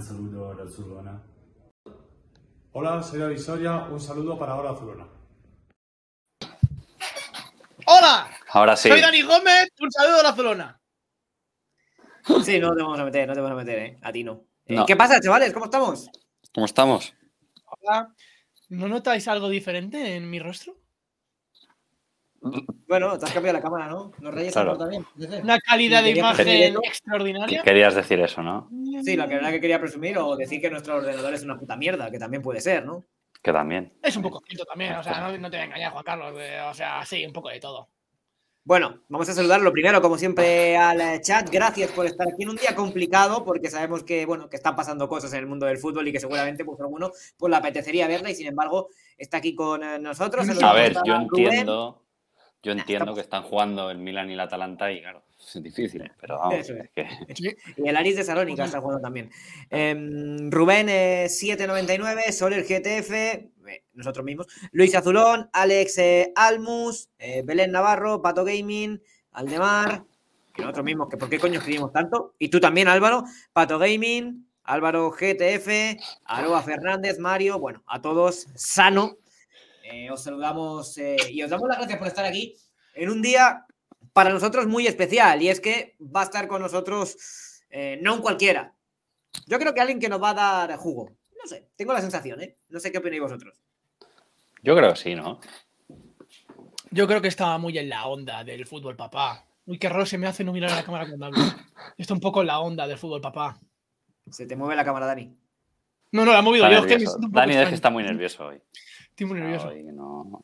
gran saludo a Azulona. Hola, soy David Soria, un saludo para ahora Azulona. ¡Hola! Ahora sí. Soy Dani Gómez, un saludo a la Zolona. Sí, no te vamos a meter, no te vamos a meter, ¿eh? A ti no. Eh, No. ¿Qué pasa, chavales? ¿Cómo estamos? ¿Cómo estamos? Hola. ¿No notáis algo diferente en mi rostro? Bueno, te has cambiado la cámara, ¿no? Nos reyes Claro. también. Una calidad de imagen presumirlo. extraordinaria. Querías decir eso, ¿no? Sí, la verdad que quería presumir o decir que nuestro ordenador es una puta mierda, que también puede ser, ¿no? Que también. Es un poco cierto también, o sea, no, no te voy a engañar, Juan Carlos. o sea, sí, un poco de todo. Bueno, vamos a saludar lo primero, como siempre, al eh, chat. Gracias por estar aquí en un día complicado, porque sabemos que, bueno, que están pasando cosas en el mundo del fútbol y que seguramente, pues, alguno, pues, le apetecería verla y, sin embargo, está aquí con eh, nosotros. A ver, yo Rubén. entiendo. Yo entiendo estamos- que están jugando el Milan y el Atalanta y claro, es difícil, pero vamos, Eso es. es que Sí. Y el Aris de Salónica está jugando también. Em, Rubén eh, 799, Soler GTF, eh, nosotros mismos, Luis Azulón, Alex eh, Almus, eh, Belén Navarro, Pato Gaming, Aldemar, que nosotros mismos, que por qué coño escribimos tanto, y tú también Álvaro, Pato Gaming, Álvaro GTF, Aroa Fernández, Mario, bueno, a todos sano. Eh, os saludamos eh, y os damos las gracias por estar aquí en un día para nosotros muy especial y es que va a estar con nosotros eh, no un cualquiera. Yo creo que alguien que nos va a dar jugo. No sé, tengo la sensación, ¿eh? No sé qué opináis vosotros. yo creo que sí, ¿no? Yo creo que estaba muy en la onda del fútbol, papá. Uy, qué raro se me hace no mirar a la cámara cuando hablo. Está un poco en la onda del fútbol, papá. Se te mueve la cámara, Dani. No, no, la he movido Está yo. Es que me nervioso. siento un poco Dani es que está muy nervioso hoy. Estoy muy nervioso. Hoy no-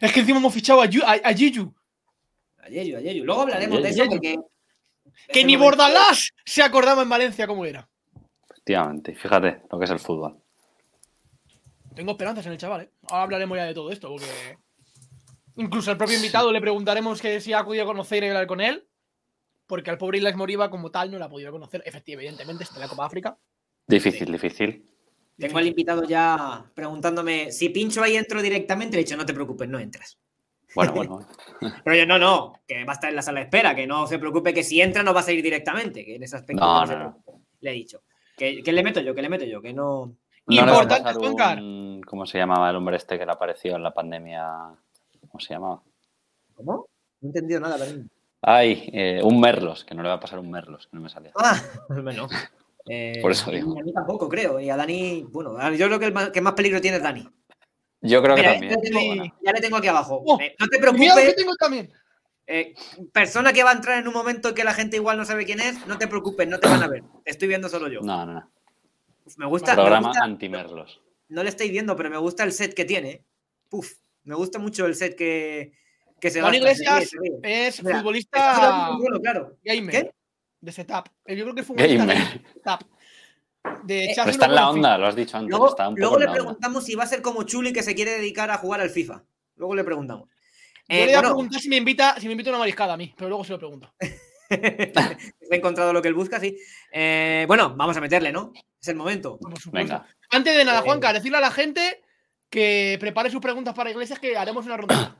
Es que encima hemos fichado a, Yu- a, a. A Yeyu, a Yeyu. Luego hablaremos de eso porque. Que ni momento- Bordalás se acordaba en Valencia cómo era. Efectivamente, fíjate lo que es el fútbol. Tengo esperanzas en el chaval, ¿eh? Ahora hablaremos ya de todo esto, porque. Incluso al propio invitado le preguntaremos que si ha podido conocer y hablar con él. Porque al pobre Islas Moriba, como tal, no la ha podido conocer. Efectivamente, evidentemente, está en la Copa África. Difícil, difícil. Tengo al invitado ya preguntándome si pincho ahí entro directamente. Le he dicho, no te preocupes, no entras. Bueno, bueno. Pero yo, no, no, que va a estar en la sala de espera, que no se preocupe que si entra no va a salir directamente. Que en ese aspecto No, le he dicho. Que, que le meto yo, que le meto yo, que no. Importante, Juancar. ¿Cómo se llamaba el hombre este que le apareció en la pandemia? ¿Cómo se llamaba? ¿Cómo? No he entendido nada, Dani. Ay, eh, un Merlos, que no le va a pasar un Merlos, que no me salía. Ah, bueno. Eh, Por eso digo. A mí tampoco, creo. Y a Dani, bueno, a- yo creo que el más, que más peligro tiene es Dani. Yo creo que también. ya, le tengo, ya le tengo aquí abajo. Oh, Eh, no te que preocupes. tengo también. eh, persona que va a entrar en un momento en que la gente igual no sabe quién es, no te preocupes, no te van a ver. Te estoy viendo solo yo. No, no, no. Uf, me gusta. Programa anti-Merlos. no le estáis viendo, pero me gusta el set que tiene. Puf, me gusta mucho el set que, que se Juan gasta. Iglesias es Mira, futbolista bueno, claro. gamer. ¿Qué? De setup. Eh, Yo creo que Gamer. de setup. De Eh, echarse Pero está en la onda, lo has dicho antes. Luego, está un le onda. preguntamos si va a ser como Chuli que se quiere dedicar a jugar al FIFA. Luego le preguntamos. Yo Eh, le voy a preguntar si me invita, si me invita una mariscada a mí, pero luego se lo pregunto. he encontrado lo que él busca, sí. Eh, bueno, vamos a meterle, ¿no? Es el momento. Venga. Antes de nada, Juanca, decirle a la gente que prepare sus preguntas para Iglesias que haremos una ronda.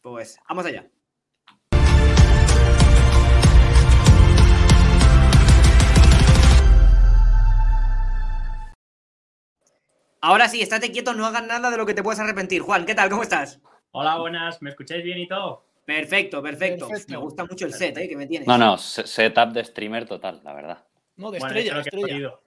Pues vamos allá. Ahora sí, estate quieto, no hagas nada de lo que te puedas arrepentir. Juan, ¿qué tal? ¿Cómo estás? Hola, buenas, ¿me escucháis bien y todo? Perfecto, perfecto. Perfecto. Me gusta mucho el set ¿eh? que me tienes. No, no, se- setup de streamer total, la verdad. No, de Bueno, estrella, de podido.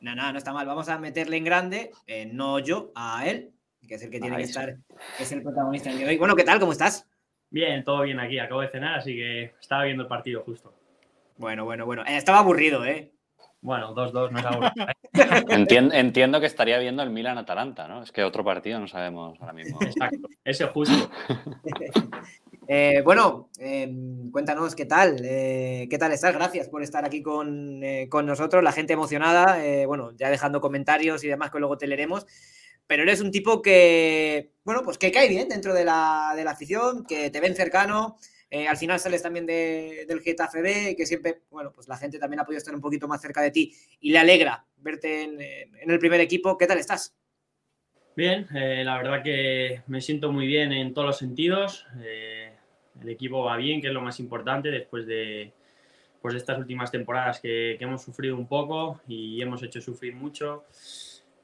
No, no, no está mal. Vamos a meterle en grande, eh, no yo, a él, que es el que tiene Ahí que sí. estar, que es el protagonista del día de hoy. Bueno, ¿qué tal? ¿Cómo estás? Bien, todo bien aquí, acabo de cenar, así que estaba viendo el partido justo. Bueno, bueno, bueno. Eh, estaba aburrido, ¿eh? Bueno, 2-2, no es algo. Entien- entiendo que estaría viendo el Milan-Atalanta, ¿no? Es que otro partido no sabemos ahora mismo. Exacto, ese justo. Eh, bueno, eh, cuéntanos qué tal, eh, qué tal estás. Gracias por estar aquí con, eh, con nosotros, la gente emocionada. eh, bueno, ya dejando comentarios y demás que luego te leeremos. Pero eres un tipo que, bueno, pues que cae bien dentro de la, de la afición, que te ven cercano. Eh, al final sales también de- del Getafe que siempre, bueno, pues la gente también ha podido estar un poquito más cerca de ti y le alegra verte en, el primer equipo. ¿Qué tal estás? Bien, eh, la verdad que me siento muy bien en todos los sentidos. eh, el equipo va bien, que es lo más importante después de, pues estas últimas temporadas que, hemos sufrido un poco y hemos hecho sufrir mucho.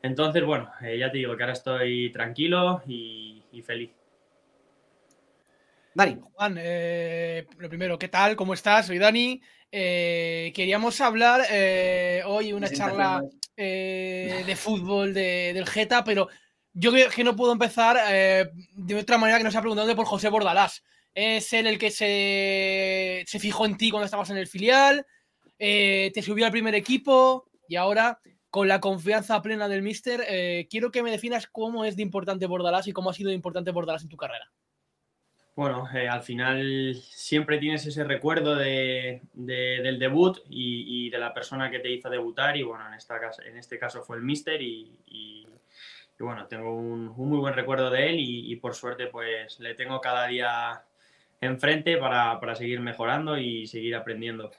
Entonces, bueno, ya te digo que ahora estoy tranquilo y feliz. Dani. Juan, eh, lo primero, ¿qué tal? ¿Cómo estás? Soy Dani. Eh, queríamos hablar eh, hoy una charla eh, de fútbol de- del Geta, pero yo creo que no puedo empezar de otra manera que no sea preguntando por José Bordalás. Es él el que se, se fijó en ti cuando estabas en el filial, te subió al primer equipo y ahora, con la confianza plena del Mister, quiero que me definas cómo es de importante Bordalás y cómo ha sido de importante Bordalás en tu carrera. Bueno, eh, al final siempre tienes ese recuerdo de, de- del debut y, de la persona que te hizo debutar y bueno, en, esta en este caso fue el Mister y, bueno, tengo un, un muy buen recuerdo de él y, y por suerte pues le tengo cada día enfrente para, para seguir mejorando y seguir aprendiendo.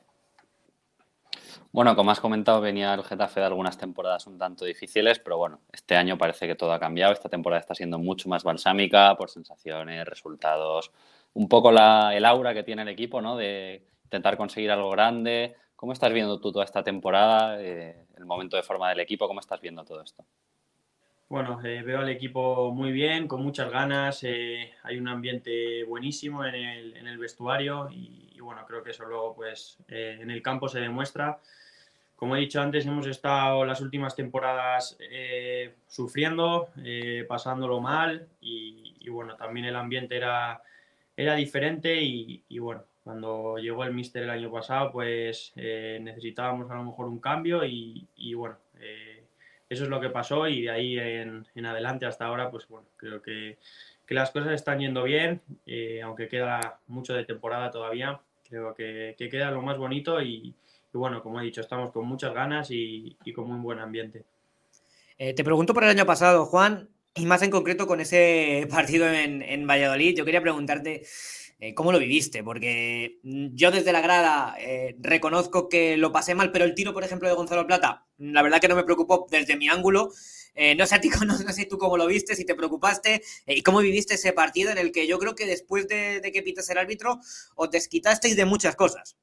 Bueno, como has comentado, venía el Getafe de algunas temporadas un tanto difíciles, pero bueno, este año parece que todo ha cambiado. Esta temporada está siendo mucho más balsámica por sensaciones, resultados, un poco la, el aura que tiene el equipo, ¿no? De intentar conseguir algo grande. ¿Cómo estás viendo tú toda esta temporada, eh, el momento de forma del equipo? ¿Cómo estás viendo todo esto? Bueno, eh, veo al equipo muy bien, con muchas ganas, eh, hay un ambiente buenísimo en el, en el vestuario y, y bueno, creo que eso luego pues eh, en el campo se demuestra. Como he dicho antes, hemos estado las últimas temporadas eh, sufriendo, eh, pasándolo mal y, y bueno, también el ambiente era, era diferente y, y bueno, cuando llegó el míster el año pasado pues eh, necesitábamos a lo mejor un cambio y, y bueno, eh, eso es lo que pasó y de ahí en, en adelante hasta ahora, pues bueno, creo que, que las cosas están yendo bien, eh, aunque queda mucho de temporada todavía, creo que, que queda lo más bonito y, bueno, como he dicho, estamos con muchas ganas y, con muy buen ambiente. Eh, te pregunto por el año pasado, Juan, y más en concreto con ese partido en, en Valladolid. Yo quería preguntarte eh, cómo lo viviste, porque yo desde la grada eh, reconozco que lo pasé mal, pero el tiro, por ejemplo, de Gonzalo Plata, la verdad que no me preocupó desde mi ángulo. Eh, no, sé a ti, no, tú cómo lo viste, si te preocupaste eh, y cómo viviste ese partido en el que yo creo que después de, que pitas el árbitro os desquitasteis de muchas cosas.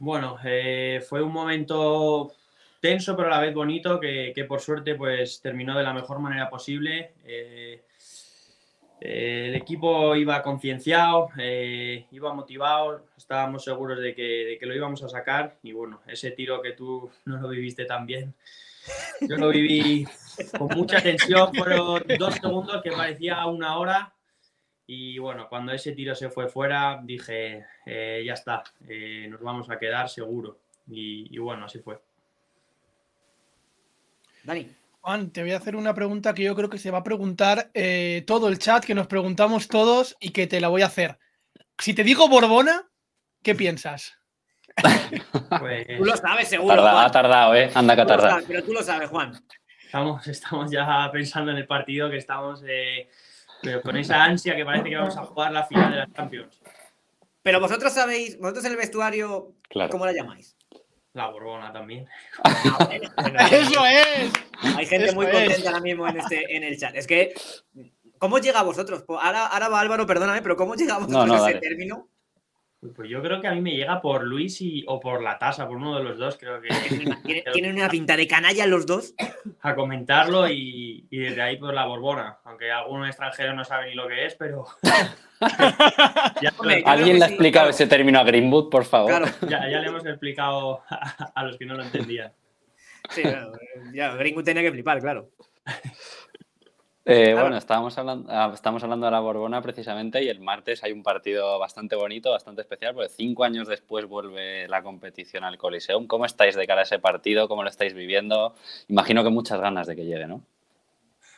Bueno, eh, fue un momento tenso pero a la vez bonito que, por suerte pues terminó de la mejor manera posible. El equipo iba concienciado, iba motivado, estábamos seguros de que, de que lo íbamos a sacar y bueno, ese tiro que tú no lo viviste tan bien, yo lo viví con mucha tensión, fueron dos segundos que parecía una hora y bueno, cuando ese tiro se fue fuera dije, eh, ya está, eh, nos vamos a quedar seguro y, y bueno, así fue. Dani. Juan, te voy a hacer una pregunta que yo creo que se va a preguntar eh, todo el chat, que nos preguntamos todos y que te la voy a hacer. Si te digo Borbona, ¿qué piensas? Pues, Tú lo sabes, seguro. Tarda- Juan. ha tardado, ¿eh? Anda que ha tardado. pero tú lo sabes, Juan. Estamos, estamos ya pensando en el partido que estamos eh, pero con esa ansia que parece que vamos a jugar la final de la Champions. Pero vosotros sabéis, vosotros en el vestuario, Claro. ¿cómo la llamáis? La Borbona también. Ah, bueno, bueno, ¡Eso es! Hay gente Eso muy es. contenta ahora mismo en, este, en el chat. Es que, ¿cómo llega a vosotros? Ahora, ahora va Álvaro, perdóname, pero ¿cómo llega a vosotros no, ese dale. término? Pues yo creo que a mí me llega por Luis y, o por la tasa, por uno de los dos, creo que Tiene- Tienen una pinta de canalla los dos. a comentarlo y, y desde ahí pues la Borbona, aunque algún extranjero no sabe ni lo que es, pero ya, Hombre, yo ¿Alguien le ha sí, explicado claro. ese término a Greenwood, por favor? Claro, ya- ya le hemos explicado a, a los que no lo entendían. sí, claro, ya, Greenwood tenía que flipar, claro. Eh, Claro. Bueno, estábamos hablando, ah, estamos hablando de la Borbona precisamente y el martes hay un partido bastante bonito, bastante especial, porque cinco años después vuelve la competición al Coliseum. ¿Cómo estáis de cara a ese partido? ¿Cómo lo estáis viviendo? Imagino que muchas ganas de que llegue, ¿no?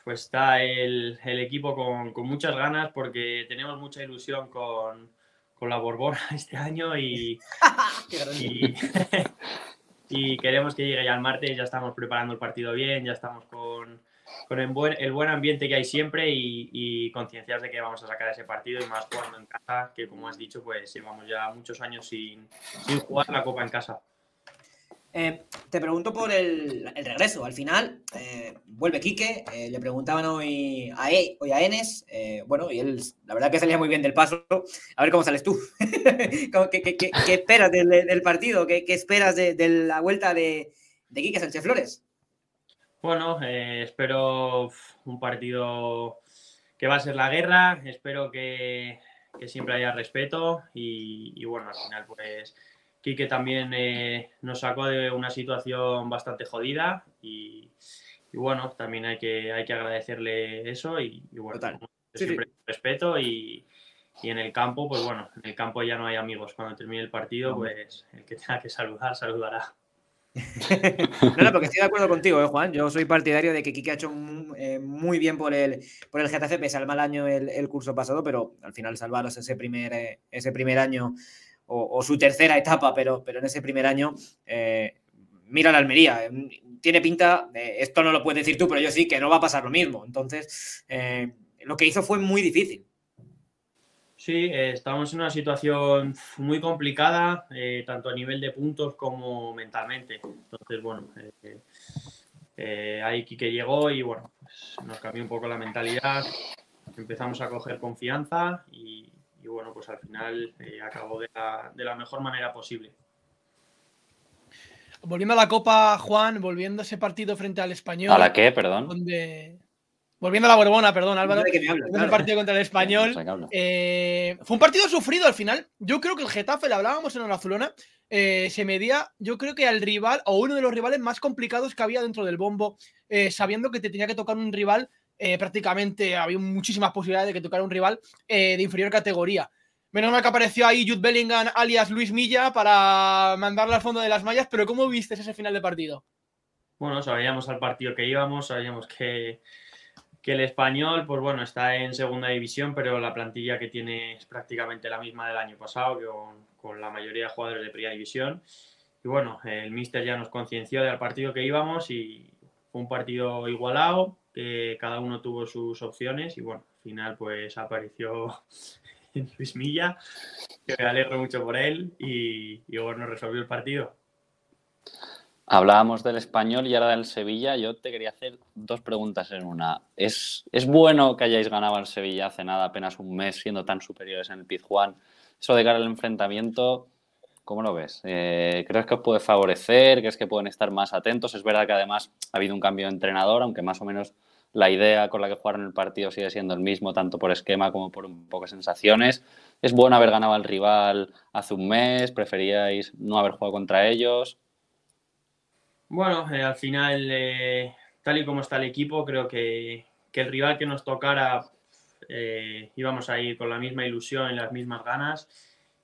Pues está el, el equipo con, con muchas ganas porque tenemos mucha ilusión con, con la Borbona este año y, y, y queremos que llegue ya el martes, ya estamos preparando el partido bien, ya estamos con, con el, buen, el buen ambiente que hay siempre y, y concienciados de que vamos a sacar ese partido y más jugando en casa, que como has dicho, pues llevamos ya muchos años sin, sin jugar la Copa en casa. Eh, te pregunto por el, regreso. Al final, eh, vuelve Quique. eh, le preguntaban hoy a, e, hoy a Enes. bueno, y él, la verdad que salía muy bien del paso. A ver cómo sales tú. ¿Cómo- ¿Qué, esperas del, partido? ¿Qué, qué esperas de, de la vuelta de, de Quique Sánchez Flores? Bueno, eh, espero un partido que va a ser la guerra. Espero que, que siempre haya respeto y, y bueno, al final pues Quique también eh, nos sacó de una situación bastante jodida y, y bueno, también hay que, hay que agradecerle eso y, y bueno, Total. como Sí, siempre respeto y, y en el campo, pues bueno, en el campo ya no hay amigos. Cuando termine el partido, pues el que tenga que saludar, saludará. No, no, porque estoy de acuerdo contigo, ¿eh, Juan. Yo soy partidario de que Quique ha hecho eh, muy bien por el, por el Getafe, pese al mal año el, curso pasado, pero al final salvaros ese primer, eh, ese primer año o, su tercera etapa, pero, pero en ese primer año, eh, mira la Almería. Tiene pinta, esto no lo puedes decir tú, pero yo sí, que no va a pasar lo mismo. Entonces, lo que hizo fue muy difícil. Sí, eh, estamos en una situación muy complicada, eh, tanto a nivel de puntos como mentalmente. Entonces, bueno, eh, eh, ahí Quique llegó y bueno, pues nos cambió un poco la mentalidad, empezamos a coger confianza y, y, bueno, pues al final eh, acabó de la, de la mejor manera posible. Volviendo a la Copa, Juan, volviendo a ese partido frente al Español. ¿A la qué, perdón? Donde... Volviendo a la Borbona, perdón, Álvaro. Claro. partido contra el Español. No. Eh, fue un partido sufrido al final. Yo creo que el Getafe, le hablábamos en la Azulona, eh, se medía, yo creo que al rival o uno de los rivales más complicados que había dentro del bombo, eh, sabiendo que te tenía que tocar un rival, eh, prácticamente había muchísimas posibilidades de que tocara un rival eh, de inferior categoría. Menos mal que apareció ahí Jude Bellingham, alias Luis Milla, para mandarle al fondo de las mallas, pero ¿cómo viste ese final de partido? Bueno, sabíamos al partido que íbamos, sabíamos que, que el español, pues bueno, está en segunda división, pero la plantilla que tiene es prácticamente la misma del año pasado, con, con la mayoría de jugadores de primera división. Y bueno, el míster ya nos concienció del partido que íbamos y fue un partido igualado, que cada uno tuvo sus opciones y bueno, al final pues apareció Luis Milla, que me alegro mucho por él y, y bueno, resolvió el partido. Hablábamos del español y ahora del Sevilla. Yo te quería hacer dos preguntas en una. ¿Es, es bueno que hayáis ganado al Sevilla hace nada, apenas un mes, siendo tan superiores en el Pizjuán? Eso de cara al enfrentamiento, ¿cómo lo ves? Eh, ¿Crees que os puede favorecer? ¿Crees que pueden estar más atentos? Es verdad que además ha habido un cambio de entrenador, aunque más o menos la idea con la que jugaron el partido sigue siendo el mismo, tanto por esquema como por un poco de sensaciones. ¿Es bueno haber ganado al rival hace un mes? ¿Preferíais no haber jugado contra ellos? Bueno, eh, al final, eh, tal y como está el equipo, creo que, que el rival que nos tocara eh, íbamos a ir con la misma ilusión y las mismas ganas.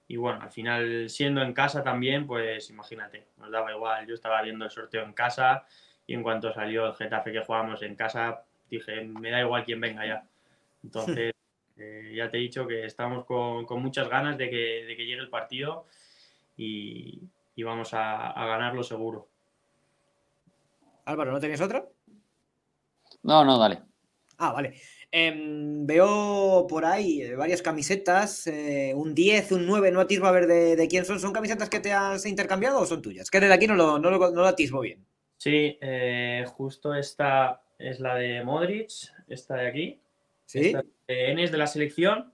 Y bueno, al final, siendo en casa también, pues imagínate, nos daba igual. Yo estaba viendo el sorteo en casa y en cuanto salió el Getafe que jugábamos en casa, dije, me da igual quién venga ya. Entonces, eh, ya te he dicho que estamos con, con muchas ganas de que, de que llegue el partido y, y vamos a, a ganarlo seguro. Álvaro, ¿no tenías otra? No, no, dale. Ah, vale. Em, veo por ahí eh, varias camisetas, eh, un 10, un 9, no atisbo a ver de, de quién son. ¿Son camisetas que te has intercambiado o son tuyas? Que desde aquí no lo, no lo, no lo atisbo bien. Sí, eh, justo esta es la de Modric, esta de aquí. ¿Sí? Esta de Enes de la selección.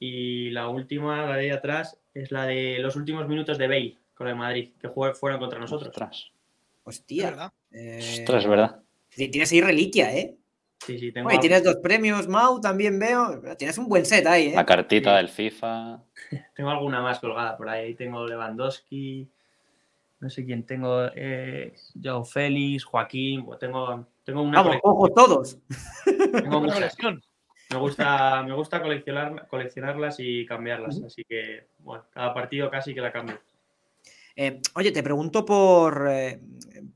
Y la última, la de ahí atrás, es la de los últimos minutos de Bale con el Madrid, que fueron contra nosotros. Ostras, Es Hostia. Eh, ostras, es verdad. ti- Tienes ahí reliquia, ¿eh? Sí, sí, tengo, Oye, tienes dos premios, Mau, también veo. Tienes un buen set ahí, ¿eh? La cartita del FIFA. tengo alguna más colgada por ahí. Ahí tengo Lewandowski, no sé quién tengo, eh, Joao Félix, Joaquín, pues tengo, tengo una Vamos, ojos todos. tengo muchas. colección. Me gusta, me gusta coleccionar, coleccionarlas y cambiarlas, así que bueno, cada partido casi que la cambio. Eh, oye, te pregunto por, eh,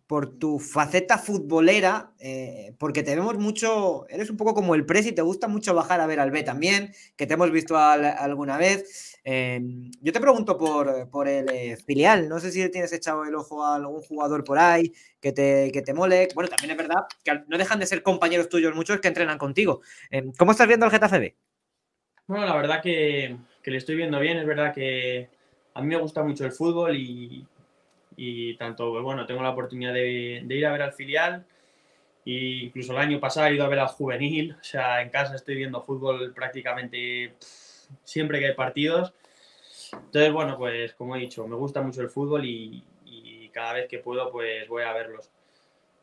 por tu faceta futbolera, eh, porque te vemos mucho, eres un poco como el Presi, te gusta mucho bajar a ver al B también, que te hemos visto al- alguna vez. Eh, yo te pregunto por, por el filial, no sé si tienes echado el ojo a algún jugador por ahí que te, que te mole. Bueno, también es verdad que al- no dejan de ser compañeros tuyos muchos que entrenan contigo. Eh, ¿Cómo estás viendo el Getafe? Bueno, la verdad que, que le estoy viendo bien, es verdad que a mí me gusta mucho el fútbol y, tanto, bueno, tengo la oportunidad de, ir a ver al filial. Y incluso el año pasado he ido a ver al juvenil, o sea, en casa estoy viendo fútbol prácticamente siempre que hay partidos. Entonces, bueno, pues como he dicho, me gusta mucho el fútbol y cada vez que puedo, pues voy a verlos.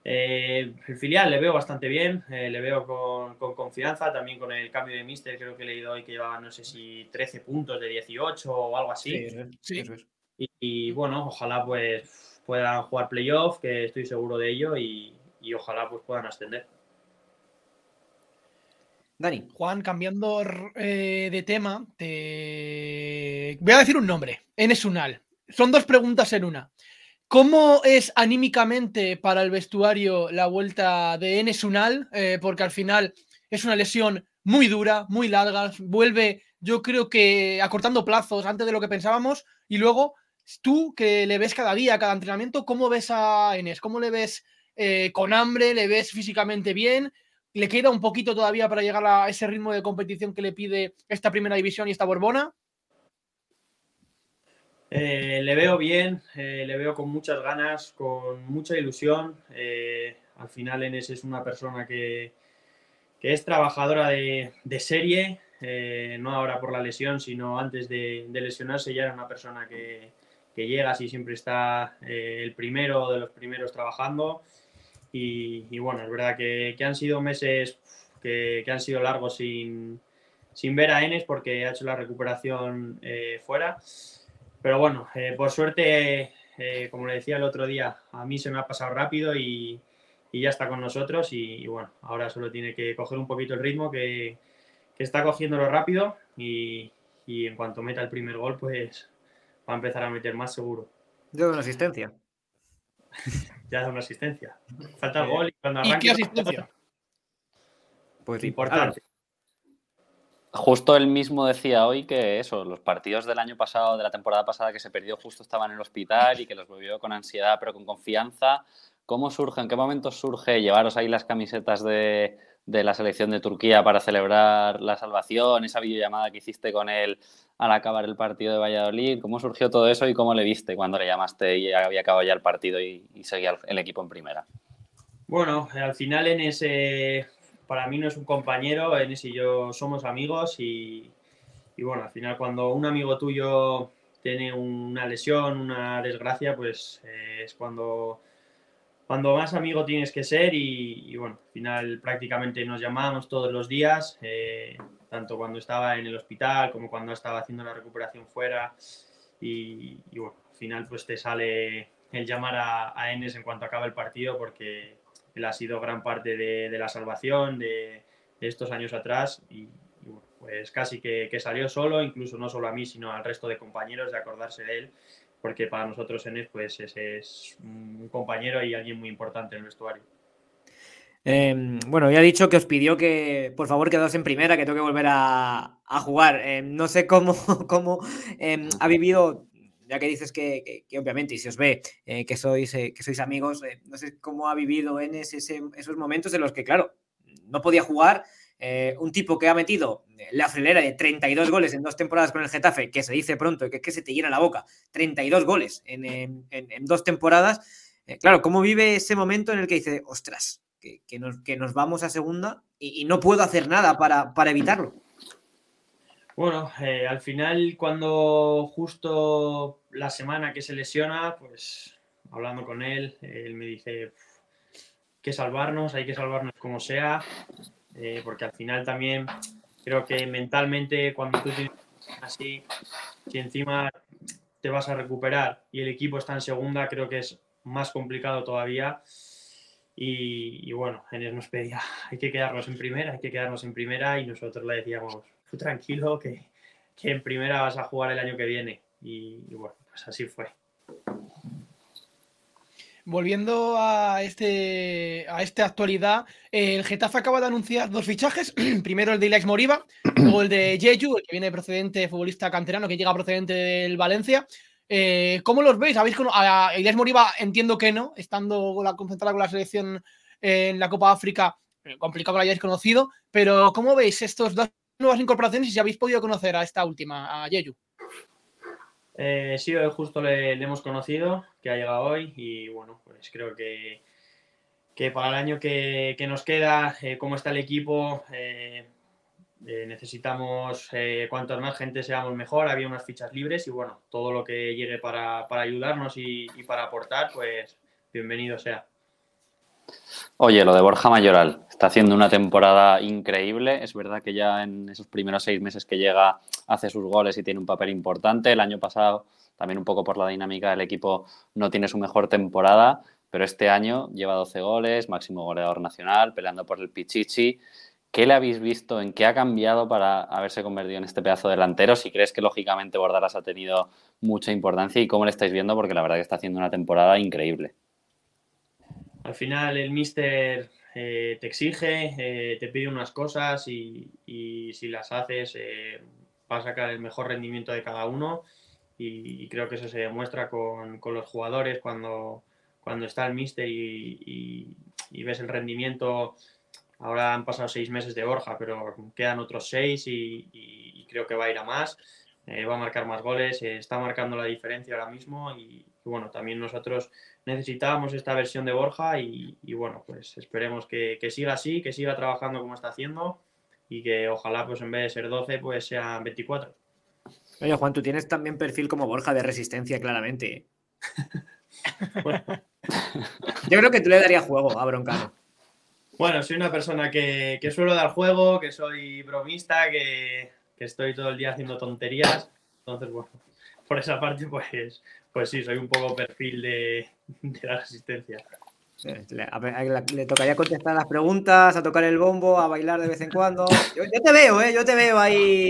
Eh, el filial le veo bastante bien, eh, le veo con, con, confianza, también con el cambio de míster, creo que he leído hoy que llevaba, no sé si 13 puntos de 18 o algo así. Sí, Sí. Y, y, bueno, ojalá pues puedan jugar playoff, que estoy seguro de ello, y, y ojalá pues puedan ascender. Dani. Juan, cambiando eh, de tema, te... voy a decir un nombre, Enes Unal. Son dos preguntas en una. ¿Cómo es anímicamente para el vestuario la vuelta de Enes Unal? Eh, porque al final es una lesión muy dura, muy larga. Vuelve, yo creo que acortando plazos antes de lo que pensábamos. Y luego, tú que le ves cada día, cada entrenamiento, ¿cómo ves a Enes? ¿Cómo le ves eh, con hambre? ¿Le ves físicamente bien? ¿Le queda un poquito todavía para llegar a ese ritmo de competición que le pide esta primera división y esta Borbona? Eh, le veo bien, eh, le veo con muchas ganas, con mucha ilusión. Eh, al final Enes es una persona que, que es trabajadora de, de serie, no ahora por la lesión, sino antes de, lesionarse ya era una persona que, que llega y siempre está el primero de los primeros trabajando. Y, bueno, es verdad que, que han sido meses que, que, han sido largos sin, sin ver a Enes porque ha hecho la recuperación fuera. Pero bueno, eh, por suerte, eh, como le decía el otro día, a mí se me ha pasado rápido y, y ya está con nosotros. Y, y, bueno, ahora solo tiene que coger un poquito el ritmo que, que está cogiéndolo rápido. Y, y, en cuanto meta el primer gol, pues va a empezar a meter más seguro. Yo doy una asistencia. ya da una asistencia. Falta el gol y cuando arranque. ¿Y qué asistencia? Pues importante. Justo él mismo decía hoy que eso, los partidos del año pasado, de la temporada pasada que se perdió, justo estaban en el hospital y que los volvió con ansiedad, pero con confianza. ¿Cómo surge, en qué momento surge llevaros ahí las camisetas de, de la selección de Turquía para celebrar la salvación, esa videollamada que hiciste con él al acabar el partido de Valladolid? ¿Cómo surgió todo eso y cómo le viste cuando le llamaste y había acabado ya el partido y, seguía el, equipo en primera? Bueno, al final en ese para mí no es un compañero, Enes y yo somos amigos y, bueno, al final cuando un amigo tuyo tiene una lesión, una desgracia, pues eh, es cuando, cuando más amigo tienes que ser y, y, bueno, al final prácticamente nos llamábamos todos los días, eh, tanto cuando estaba en el hospital como cuando estaba haciendo la recuperación fuera y, y bueno, al final pues te sale el llamar a, a Enes en cuanto acaba el partido porque él ha sido gran parte de, la salvación de, estos años atrás y, y bueno, pues casi que, salió solo, incluso no solo a mí, sino al resto de compañeros de acordarse de él, porque para nosotros Enes pues ese es un compañero y alguien muy importante en el vestuario. Eh, bueno, ya he dicho que os pidió que por favor quedaos en primera, que tengo que volver a, jugar. Eh, no sé cómo, cómo eh, ha vivido ya que dices que, obviamente, y se os ve eh, que, sois, eh, que sois amigos, eh, no sé cómo ha vivido en ese, esos momentos en los que, claro, no podía jugar. Un tipo que ha metido la frilera de 32 goles en dos temporadas con el Getafe, que se dice pronto, que es que se te llena la boca, 32 goles en, en, dos temporadas. Claro, ¿cómo vive ese momento en el que dice, ostras, que, que nos, vamos a segunda y, no puedo hacer nada para, para evitarlo? Bueno, al final cuando justo la semana que se lesiona, pues hablando con él, él me dice que salvarnos, hay que salvarnos como sea, eh, porque al final también creo que mentalmente cuando tú tienes así, si encima te vas a recuperar y el equipo está en segunda, creo que es más complicado todavía. Y, y bueno, Enes nos pedía, hay que quedarnos en primera, hay que quedarnos en primera y nosotros le decíamos, tranquilo que, que, en primera vas a jugar el año que viene. Y, y bueno, pues así fue. Volviendo a este a esta actualidad, el Getafe acaba de anunciar dos fichajes. Primero el de Ilaix Moriba, luego el de Jeju, el que viene procedente futbolista canterano, que llega procedente del Valencia. Eh, ¿Cómo los veis? ¿Habéis con... a Ilaix Moriba entiendo que no, estando la, concentrada con la selección en la Copa África, eh, complicado que lo hayáis conocido, pero ¿cómo veis estos dos nuevas incorporaciones y si habéis podido conocer a esta última, a Yeyu? Eh, sí, hoy justo le, hemos conocido, que ha llegado hoy y bueno, pues creo que, que para el año que, que nos queda, eh, cómo está el equipo, eh, eh, necesitamos cuantas más gente seamos mejor, había unas fichas libres y bueno, todo lo que llegue para, para ayudarnos y para aportar, pues bienvenido sea. Oye, lo de Borja Mayoral, está haciendo una temporada increíble. Es verdad que ya en esos primeros seis meses que llega hace sus goles y tiene un papel importante. El año pasado, también un poco por la dinámica del equipo, no tiene su mejor temporada, pero este año lleva 12 goles, máximo goleador nacional, peleando por el Pichichi. ¿Qué le habéis visto? ¿En qué ha cambiado para haberse convertido en este pedazo de delantero? Si crees que lógicamente Bordalas ha tenido mucha importancia y cómo le estáis viendo, porque la verdad que está haciendo una temporada increíble. Al final el míster eh, te exige, eh, te pide unas cosas y, si las haces eh, va a sacar el mejor rendimiento de cada uno y, creo que eso se demuestra con, los jugadores cuando, cuando está el míster y, y, y, ves el rendimiento. Ahora han pasado seis meses de Borja, pero quedan otros seis y, creo que va a ir a más. va a marcar más goles, está marcando la diferencia ahora mismo y, bueno, también nosotros necesitábamos esta versión de Borja y, y bueno, pues esperemos que, que, siga así, que siga trabajando como está haciendo y que ojalá pues en vez de ser 12 pues sean 24. Oye Juan, tú tienes también perfil como Borja de resistencia claramente. bueno. Yo creo que tú le darías juego a Broncano. Bueno, soy una persona que, que suelo dar juego, que soy bromista, que, que estoy todo el día haciendo tonterías. Entonces, bueno, por esa parte, pues, pues sí, soy un poco perfil de, de la resistencia. Le, tocaría contestar las preguntas, a tocar el bombo, a bailar de vez en cuando. Yo, te veo, ¿eh? Yo te veo ahí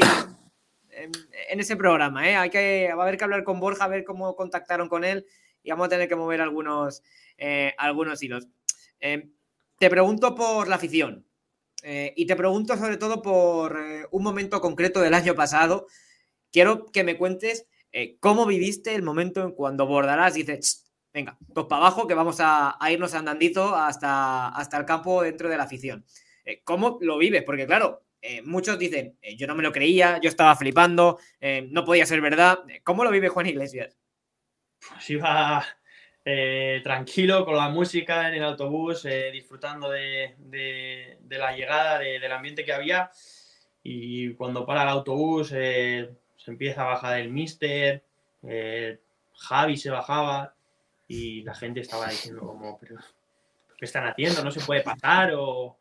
en, ese programa, ¿eh? Hay que, va a haber que hablar con Borja, a ver cómo contactaron con él y vamos a tener que mover algunos, eh, algunos hilos. Eh, te pregunto por la afición eh, y te pregunto sobre todo por un momento concreto del año pasado. Quiero que me cuentes eh, ¿Cómo viviste el momento en cuando Bordalás dice, venga, pues para abajo que vamos a, irnos andandito hasta, hasta el campo dentro de la afición? Eh, ¿Cómo lo vives? Porque claro, eh, muchos dicen, yo no me lo creía, yo estaba flipando, no podía ser verdad. ¿Cómo lo vive Juan Iglesias? Pues iba tranquilo con la música en el autobús, disfrutando de, la llegada, de, del ambiente que había. Y cuando para el autobús se empieza a bajar el mister, eh, Javi se bajaba y la gente estaba diciendo como, pero ¿qué están haciendo? ¿No se puede pasar? O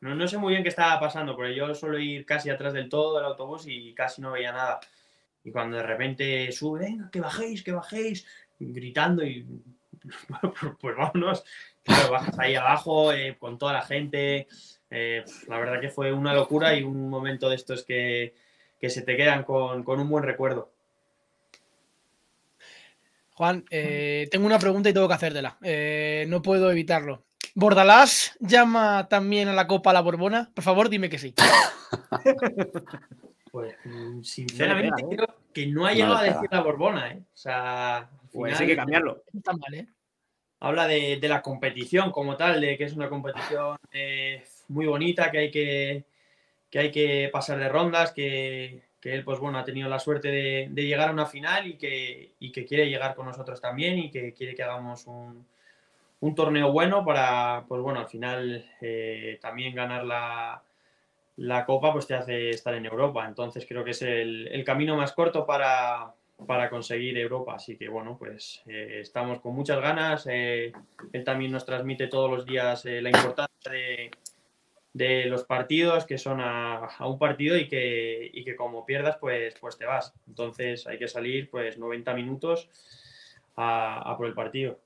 no, no sé muy bien qué estaba pasando, porque yo suelo ir casi atrás del todo del autobús y casi no veía nada. Y cuando de repente sube, venga, que bajéis, que bajéis, gritando y pues, pues vámonos. Claro, bajas ahí abajo eh, con toda la gente. Eh, la verdad que fue una locura y un momento de estos que, que se te quedan con, con un buen recuerdo. Juan, eh, tengo una pregunta y tengo que hacértela. Eh, no puedo evitarlo. ¿Bordalás llama también a la Copa la Borbona? Por favor, dime que sí. Pues, sinceramente, creo que no ha llegado no a decir la Borbona, ¿eh? O sea, pues hay que cambiarlo. Está mal, ¿eh? Habla de, de, la competición como tal, de que es una competición eh, muy bonita, que hay que, que hay que pasar de rondas, que, él, pues bueno, ha tenido la suerte de, llegar a una final y que, y que, quiere llegar con nosotros también y que quiere que hagamos un, torneo bueno para, pues bueno, al final eh, también ganar la, la, Copa pues te hace estar en Europa. Entonces creo que es el, camino más corto para, para, conseguir Europa. Así que bueno, pues eh, estamos con muchas ganas. Eh, él también nos transmite todos los días la importancia de de los partidos que son a, un partido y que, y que, como pierdas, pues, pues te vas. Entonces hay que salir pues 90 minutos a, a por el partido.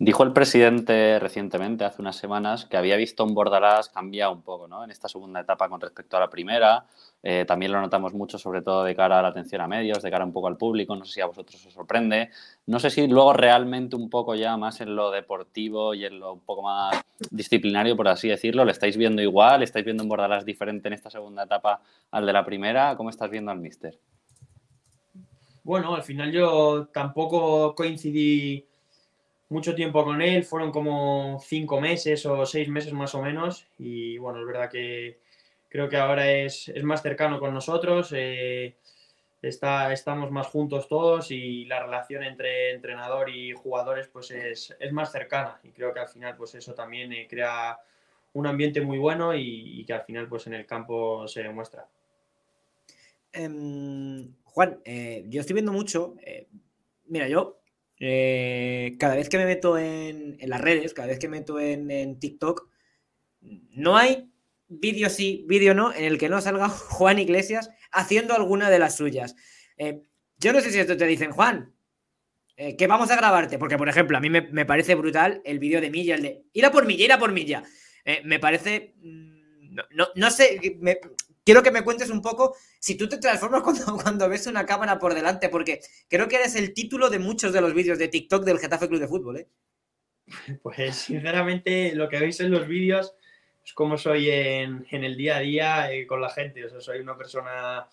Dijo el presidente recientemente, hace unas semanas, que había visto un Bordalás cambiar un poco ¿no? en esta segunda etapa con respecto a la primera. Eh, también lo notamos mucho, sobre todo de cara a la atención a medios, de cara un poco al público. No sé si a vosotros os sorprende. No sé si luego realmente un poco ya más en lo deportivo y en lo un poco más disciplinario, por así decirlo, ¿le estáis viendo igual? ¿Estáis viendo un Bordalás diferente en esta segunda etapa al de la primera? ¿Cómo estás viendo al míster? Bueno, al final yo tampoco coincidí mucho tiempo con él, fueron como cinco meses o seis meses más o menos y bueno, es verdad que creo que ahora es, es más cercano con nosotros, eh, está, estamos más juntos todos y la relación entre entrenador y jugadores pues es, es más cercana y creo que al final pues eso también eh, crea un ambiente muy bueno y, que al final pues en el campo se demuestra. Um, Juan, eh, yo estoy viendo mucho, eh, mira, yo eh, cada vez que me meto en, las redes, cada vez que me meto en, TikTok, no hay vídeo sí, vídeo no, en el que no salga Juan Iglesias haciendo alguna de las suyas. Eh, yo no sé si esto te dicen, Juan, eh, que vamos a grabarte, porque por ejemplo, a mí me, parece brutal el vídeo de Milla, el de ir a por Milla, ir a por Milla. Me parece, mm, no, no, no sé, quiero que me cuentes un poco si tú te transformas cuando, cuando, ves una cámara por delante, porque creo que eres el título de muchos de los vídeos de TikTok del Getafe Club de Fútbol. ¿eh? Pues sinceramente, lo que veis en los vídeos es como soy en, en el día a día eh, con la gente. O sea, soy una persona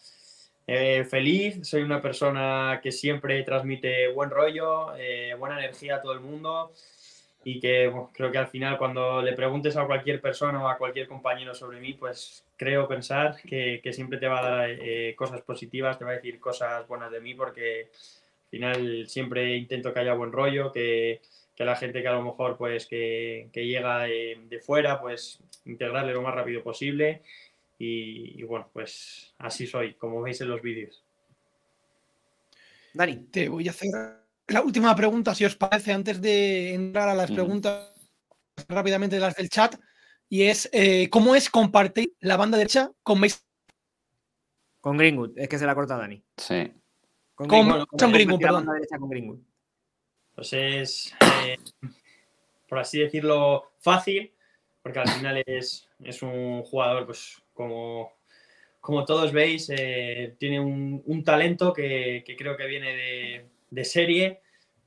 eh, feliz, soy una persona que siempre transmite buen rollo, eh, buena energía a todo el mundo y que bueno, creo que al final cuando le preguntes a cualquier persona o a cualquier compañero sobre mí, pues creo pensar que, que siempre te va a dar eh, cosas positivas, te va a decir cosas buenas de mí porque al final siempre intento que haya buen rollo, que, que la gente que a lo mejor pues que, que llega de, de, fuera pues integrarle lo más rápido posible y, y, bueno pues así soy como veis en los vídeos. Dani. Te voy a hacer la última pregunta si os parece antes de entrar a las mm. preguntas rápidamente las del chat y es eh, cómo es compartir la banda derecha con Mason con Greenwood es que se la corta Dani sí con, con, Greenwood, con Greenwood perdón con Greenwood. Pues es, eh, por así decirlo, fácil, porque al final es, es un jugador, pues como, como todos veis, eh, tiene un, un talento que, que, creo que viene de, de serie,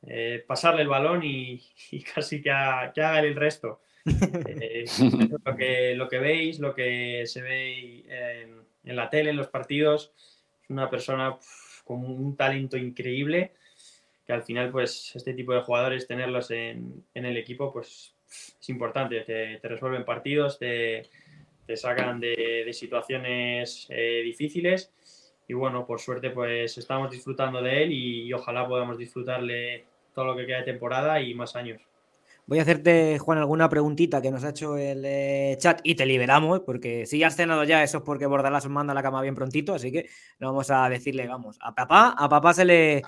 eh, pasarle el balón y, y casi que, que, haga el resto. Eh, lo, que, lo que veis, lo que se ve en, en la tele, en los partidos, es una persona con un talento increíble que al final, pues, este tipo de jugadores, tenerlos en, en el equipo, pues, es importante. Te, te resuelven partidos, te, te sacan de, de situaciones eh, difíciles. Y bueno, por suerte, pues, estamos disfrutando de él y, y, ojalá podamos disfrutarle todo lo que queda de temporada y más años. Voy a hacerte, Juan, alguna preguntita que nos ha hecho el eh, chat y te liberamos, porque si ya has cenado ya, eso es porque Bordalás os manda a la cama bien prontito, así que no vamos a decirle, vamos, a papá, a papá se le,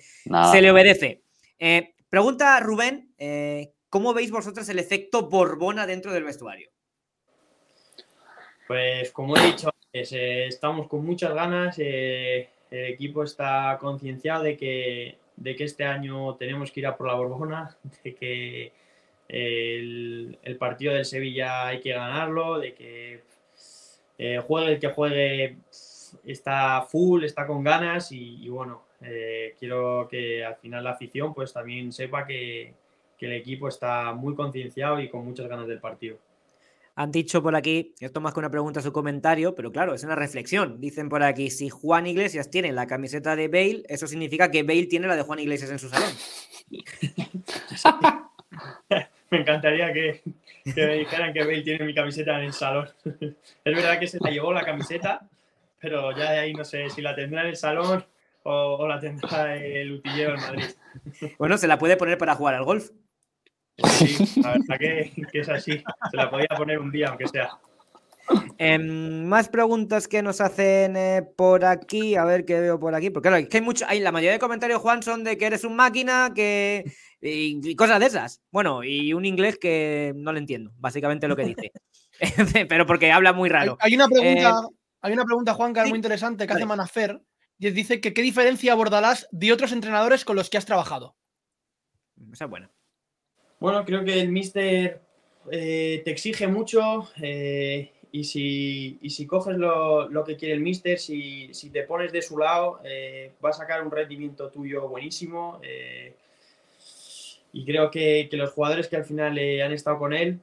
se le obedece. Eh, pregunta Rubén, eh, ¿cómo veis vosotros el efecto Borbona dentro del vestuario? Pues como he dicho, antes, eh, estamos con muchas ganas, el equipo está concienciado de que, de que este año tenemos que ir a por la Borbona, de que el, el, partido del Sevilla hay que ganarlo, de que eh, juegue el que juegue está full, está con ganas y, y bueno, eh, quiero que al final la afición pues también sepa que, que el equipo está muy concienciado y con muchas ganas del partido. Han dicho por aquí, esto más que una pregunta, su comentario, pero claro, es una reflexión. Dicen por aquí, si Juan Iglesias tiene la camiseta de Bale, eso significa que Bale tiene la de Juan Iglesias en su salón. me encantaría que, que, me dijeran que Bale tiene mi camiseta en el salón. es verdad que se la llevó la camiseta, pero ya de ahí no sé si la tendrá en el salón o, o la tendrá el utillero en Madrid. Bueno, se la puede poner para jugar al golf. Sí, la verdad que, que es así. Se la podía poner un día, aunque sea. Eh, más preguntas que nos hacen eh, por aquí, a ver qué veo por aquí, porque claro, es que hay mucho, hay, la mayoría de comentarios, Juan, son de que eres un máquina, que y, y, cosas de esas. Bueno, y un inglés que no le entiendo, básicamente lo que dice, pero porque habla muy raro. Hay, hay una pregunta, eh, hay una pregunta, Juan, que es sí, muy interesante, que vale. hace Manafer, y dice que qué diferencia abordarás de otros entrenadores con los que has trabajado. Esa es buena. Bueno, creo que el Mister eh, te exige mucho eh, y si, y si coges lo, lo, que quiere el Mister, si, si, te pones de su lado, eh, va a sacar un rendimiento tuyo buenísimo. Y creo que, que, los jugadores que al final han estado con él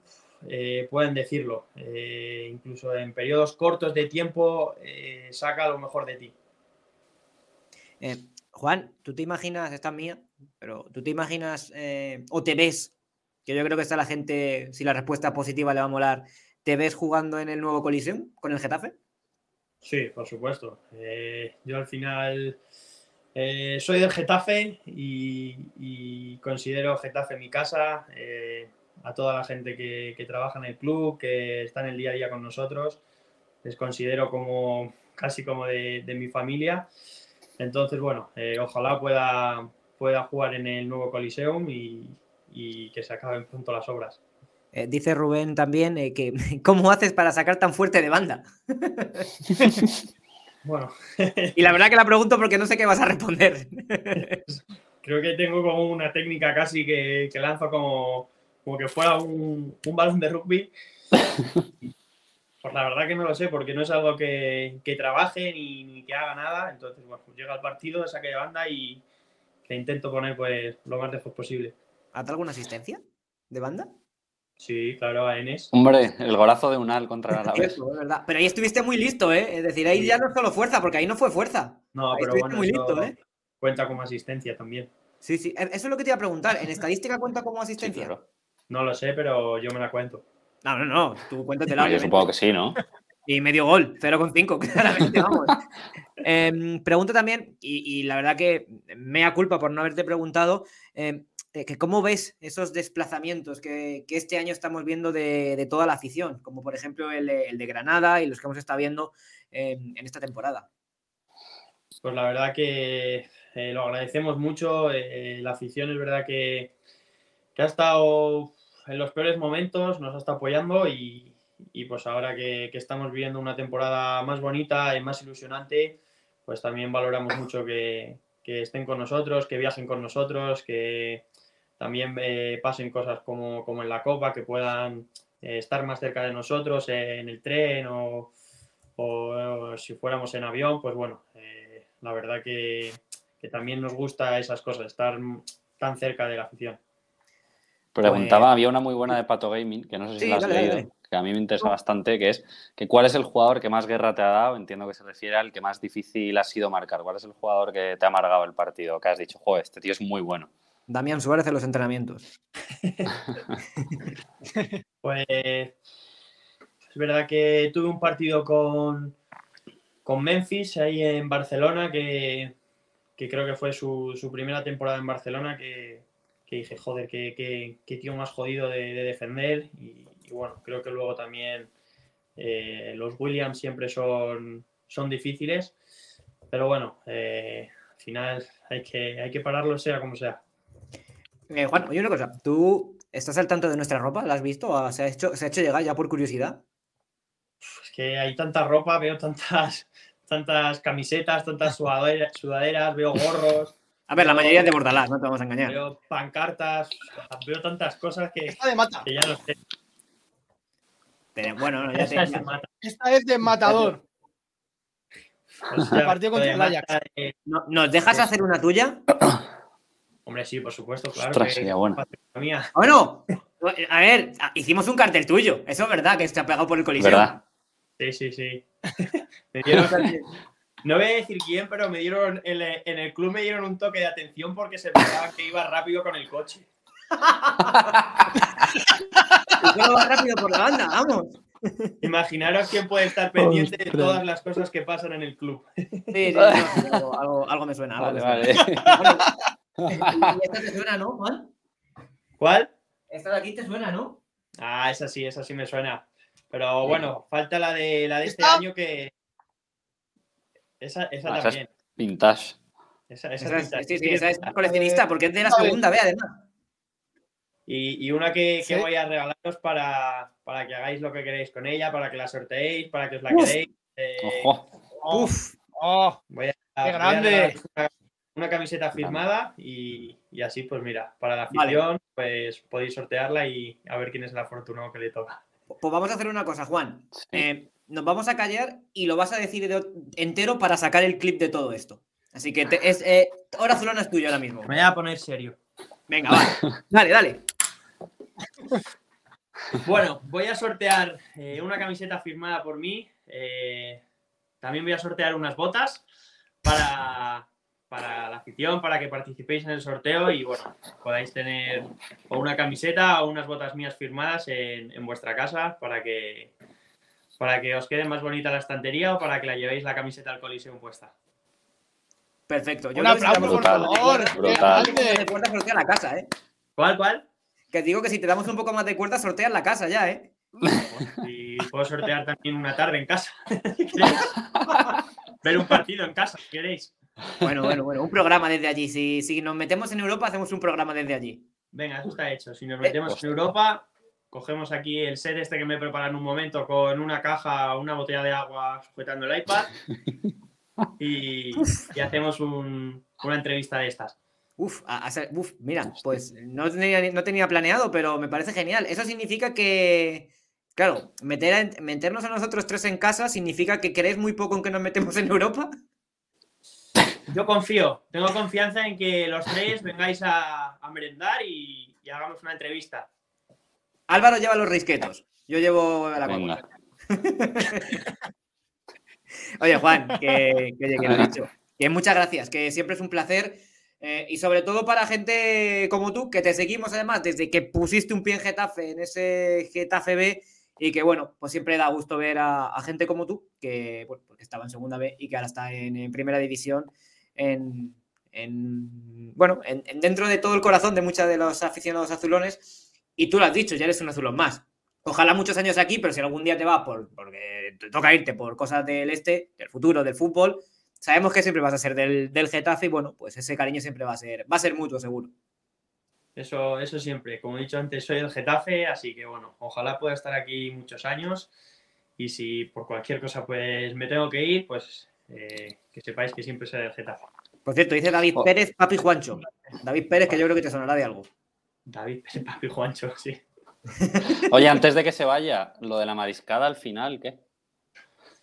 pueden decirlo. incluso en periodos cortos de tiempo, saca lo mejor de ti. Juan, ¿tú te imaginas, esta es mía, pero tú te imaginas o te ves, que yo creo que está la gente, si la respuesta positiva le va a molar, ¿Te ves jugando en el nuevo Coliseum con el Getafe? Sí, por supuesto. Eh, yo al final Eh, soy del Getafe y, considero Getafe mi casa. eh, a toda la gente que, trabaja en el club, que está en el día a día con nosotros, les considero como casi como de, de mi familia. Entonces, bueno, ojalá pueda, pueda jugar en el nuevo Coliseum y, y que se acaben pronto las obras. Eh, dice Rubén también eh, que ¿cómo haces para sacar tan fuerte de banda? Bueno, Y la verdad que la pregunto porque no sé qué vas a responder. creo que tengo como una técnica casi que, que lanzo como, como que fuera un, un balón de rugby. Pues la verdad que no lo sé, porque no es algo que, que trabaje ni, ni que haga nada. Entonces, bueno, pues llega el partido, saque de banda y le intento poner pues lo más lejos posible. ¿Has dado alguna asistencia de banda? Sí, claro, a Enes. Hombre, el golazo de Unal contra. Cierto, es verdad. Pero ahí estuviste muy listo, ¿eh? Es decir, ahí ya no es solo fuerza, porque ahí no fue fuerza. No, Ahí pero estuviste bueno, muy listo, ¿eh? cuenta como asistencia también. Sí, sí. E- Eso es lo que te iba a preguntar. ¿En estadística cuenta como Sí, asistencia? claro. No lo sé, pero yo me la cuento. No, no, no. Tú cuéntatela. No, yo supongo que sí, ¿no? Y medio gol, 0,5, claramente, vamos. Em, pregunto también, y, y la verdad que mea culpa por no haberte preguntado, em, eh, que ¿cómo ves esos desplazamientos que, este año estamos viendo de, toda la afición? Como por ejemplo el, de- Granada y los que hemos estado viendo en esta temporada. Pues la verdad que eh, lo agradecemos mucho. eh, la afición es verdad que, que ha estado en los peores momentos, nos ha estado apoyando y, pues ahora que, que estamos viviendo una temporada más bonita y más ilusionante, pues también valoramos mucho que, que estén con nosotros, que viajen con nosotros, que también eh, pasen cosas como, como en la Copa, que puedan eh, estar más cerca de nosotros eh, en el tren o, o si fuéramos en avión, pues bueno, eh, la verdad que, que también nos gusta esas cosas, estar tan cerca de la afición. Preguntaba, había una muy buena de Pato Gaming, que no sé si Sí, la has dale, leído, dale. que a mí me interesa bastante, que es que cuál es el jugador que más guerra te ha dado, entiendo que se refiere al que más difícil ha sido marcar, cuál es el jugador que te ha amargado el partido, que has dicho, joder, este tío es muy bueno. Damián Suárez en los entrenamientos. Pues es verdad que tuve un partido con, con Memphis ahí en Barcelona, que, que creo que fue su, su primera temporada en Barcelona, que, que dije, joder, qué, qué- qué tío más jodido de, de defender. Y, y bueno, creo que luego también eh, los Williams siempre son, son difíciles, pero bueno, eh, al final hay que, hay que pararlo sea como sea. Eh, Juan, oye una cosa, ¿tú estás al tanto de nuestra ropa? ¿La has visto? ¿O ¿Se ha hecho, se ha hecho llegar ya por curiosidad? Es que hay tanta ropa, veo tantas, tantas camisetas, tantas sudaderas, sudaderas veo gorros, A ver, la mayoría es de Bordalás, no te vamos a engañar. veo pancartas, veo tantas cosas que, Esta de mata. que ya no sé. Pero bueno, no, ya te- Esa es mata. Esta es de matador. O sea, partido contra el Ajax. no- ¿Nos dejas hacer una tuya? hombre, sí, por supuesto, claro. Ostras, que- sería buena. Bueno, a ver, hicimos un cartel tuyo. Eso es verdad, que se ha pegado por el coliseo. ¿Verdad? Sí, sí, sí. Me dieron- no voy a decir quién, pero me dieron en el, en el club me dieron un toque de atención porque se pensaba que iba rápido con el coche. Y todo va rápido por la banda, vamos. Imaginaros quién puede estar pendiente de Ostras. todas las cosas que pasan en el club. Sí, sí, no, algo, algo- algo me suena. Algo Vale, me suena. vale. Bueno, y esta te suena, ¿no, Juan? ¿Cuál? Esta de aquí te suena, ¿no? Ah, esa sí, esa sí me suena. Pero bueno, falta la de la de este año que. Esa, esa Ah, esa es- también. Vintage. Esa, esa Esa es- pinta- sí, sí, esa es coleccionista, porque es de la segunda, ve, además. Y, y una que, que Sí. voy a regalaros para, para que hagáis lo que queréis con ella, para que la sorteéis, para que os la Uf. queréis. Eh, Ojo. Uf, Oh, Voy a, ¡Qué voy grande! Una, camiseta firmada y, y así, pues mira, para la Vale. afición, pues podéis sortearla y a ver quién es el afortunado que le toca. pues vamos a hacer una cosa, Juan. Sí. Eh, nos vamos a callar y lo vas a decir de- entero para sacar el clip de todo esto. Así que te- es, eh, Hora Azulona es tuyo ahora mismo. Me voy a poner serio. Venga, vale. Dale, dale. Bueno, voy a sortear eh, una camiseta firmada por mí. eh, también voy a sortear unas botas para, para la afición, para que participéis en el sorteo y bueno, podáis tener o una camiseta o unas botas mías firmadas en, en vuestra casa para que, para que os quede más bonita la estantería o para que la llevéis la camiseta al Coliseum puesta. Perfecto. Yo Un si aplauso, te por damos un Brutal, poco más de favor. brutal. la casa, ¿eh? ¿Cuál, cuál? Que digo que si te damos un poco más de cuerda, sorteas la casa ya, ¿eh? Y puedo sortear también una tarde en casa. ¿Queréis? Ver un partido en casa, ¿queréis? Bueno, bueno, bueno. Un programa desde allí. Si, si nos metemos en Europa, hacemos un programa desde allí. Venga, eso está hecho. Si nos Eh, metemos en Europa, cogemos aquí el set este que me preparan un momento con una caja, una botella de agua sujetando el iPad y, y hacemos un- una entrevista de estas. Uf, a- a ser- uf, mira, pues no tenía, no tenía planeado, pero me parece genial. Eso significa que, claro, meter a- meternos a nosotros tres en casa significa que crees muy poco en que nos metemos en Europa. Yo confío, tengo confianza en que los tres vengáis a, a merendar y, y hagamos una entrevista. Álvaro lleva los risquetos. Yo llevo la. Coca. Oye, Juan, que, que, oye, que lo he dicho. Que muchas gracias, que siempre es un placer. eh, y sobre todo para gente como tú, que te seguimos además desde que pusiste un pie en Getafe, en ese Getafe B, y que bueno, pues siempre da gusto ver a, a gente como tú, que bueno, porque estaba en segunda B y que ahora está en, en primera división, en, en- bueno, en- en dentro de todo el corazón de muchos de los aficionados azulones. Y tú lo has dicho, ya eres un azulón más. Ojalá muchos años aquí, pero si algún día te va por, porque te toca irte por cosas del este, del futuro, del fútbol, sabemos que siempre vas a ser del, del Getafe y bueno, pues ese cariño siempre va a ser, va a ser mutuo, seguro. Eso, eso siempre. Como he dicho antes, soy del Getafe, así que bueno, ojalá pueda estar aquí muchos años. Y si por cualquier cosa pues me tengo que ir, pues eh, que sepáis que siempre soy del Getafe. Por cierto, dice David Oh. Pérez, papi Juancho. David Pérez, que yo creo que te sonará de algo. David, papi Juancho, sí. Oye, antes de que se vaya, lo de la mariscada al final, ¿qué?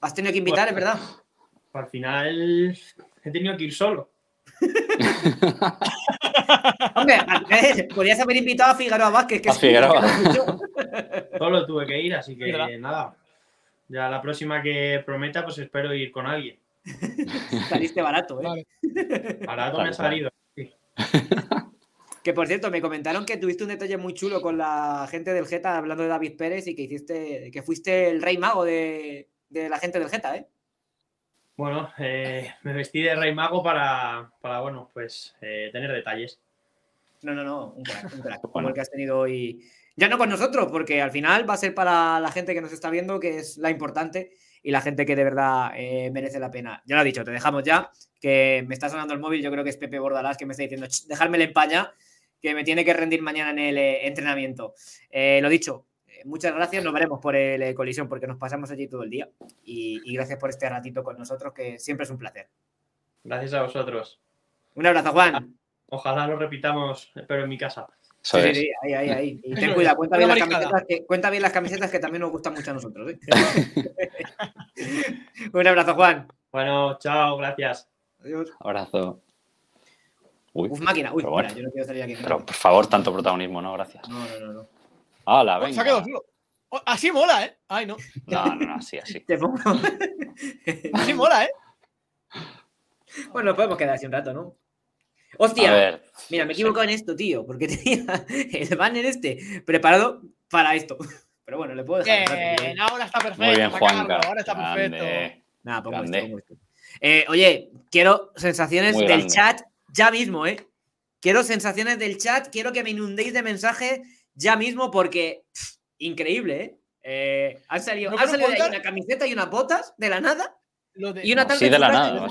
Has tenido que invitar, es verdad. Al final he tenido que ir solo. Hombre, al revés, podrías haber invitado a Figueroa Vázquez, que A Figueroa. Solo tuve que ir, así que nada. Ya la próxima que prometa, pues espero ir con alguien. Saliste barato, ¿eh? Vale. Barato me ha salido. Que por cierto, me comentaron que tuviste un detalle muy chulo con la gente del Geta hablando de David Pérez y que hiciste, que fuiste el rey mago de, de la gente del Geta, ¿eh? Bueno, eh, me vestí de rey mago para, para bueno, pues eh, tener detalles. No, no, no, un crack, un crack, como el que has tenido hoy. Ya no con nosotros, porque al final va a ser para la gente que nos está viendo, que es la importante y la gente que de verdad eh, merece la pena. Ya lo he dicho, te dejamos ya, que me está sonando el móvil, yo creo que es Pepe Bordalás que me está diciendo, "Ch, dejármelo en paña, que me tiene que rendir mañana en el eh, entrenamiento. Eh, lo dicho, muchas gracias, nos veremos por el colisión, porque nos pasamos allí todo el día. Y, y gracias por este ratito con nosotros, que siempre es un placer. Gracias a vosotros. Un abrazo, Juan. Ojalá lo repitamos, pero en mi casa. Eso Sí, es. sí, sí, ahí, ahí, ahí. Y ten cuidado, cuenta bien, las camisetas que, cuenta bien las camisetas que también nos gustan mucho a nosotros. ¿eh? Un abrazo, Juan. Bueno, chao, gracias. Adiós. Abrazo. Uy, Uf, máquina. Uy, bueno. espera, yo no quiero salir aquí. pero por favor, tanto protagonismo, ¿no? Gracias. No, no, no, no. Hala, Oh, se ha quedado venga. solo. Oh, así mola, ¿eh? Ay, no. No, no, no, así, así. Te pongo. Así mola, ¿eh? bueno, nos podemos quedar así un rato, ¿no? A Hostia, ver. mira, me he sí. equivocado en esto, tío, porque tenía el banner este preparado para esto. Pero bueno, le puedo dejar. Bien, ahora está perfecto. Muy bien, Juanca. Ahora está perfecto. Nada, pongo esto, Grande. pongo esto. Eh, oye, quiero sensaciones Muy del grande. chat ya mismo, ¿eh? Quiero sensaciones del chat, quiero que me inundéis de mensajes ya mismo porque pff, increíble, ¿eh? Eh, han salido, ¿No han salido de ahí contar? una camiseta y unas botas de la nada Lo de, y una No, tal sí, de la nada,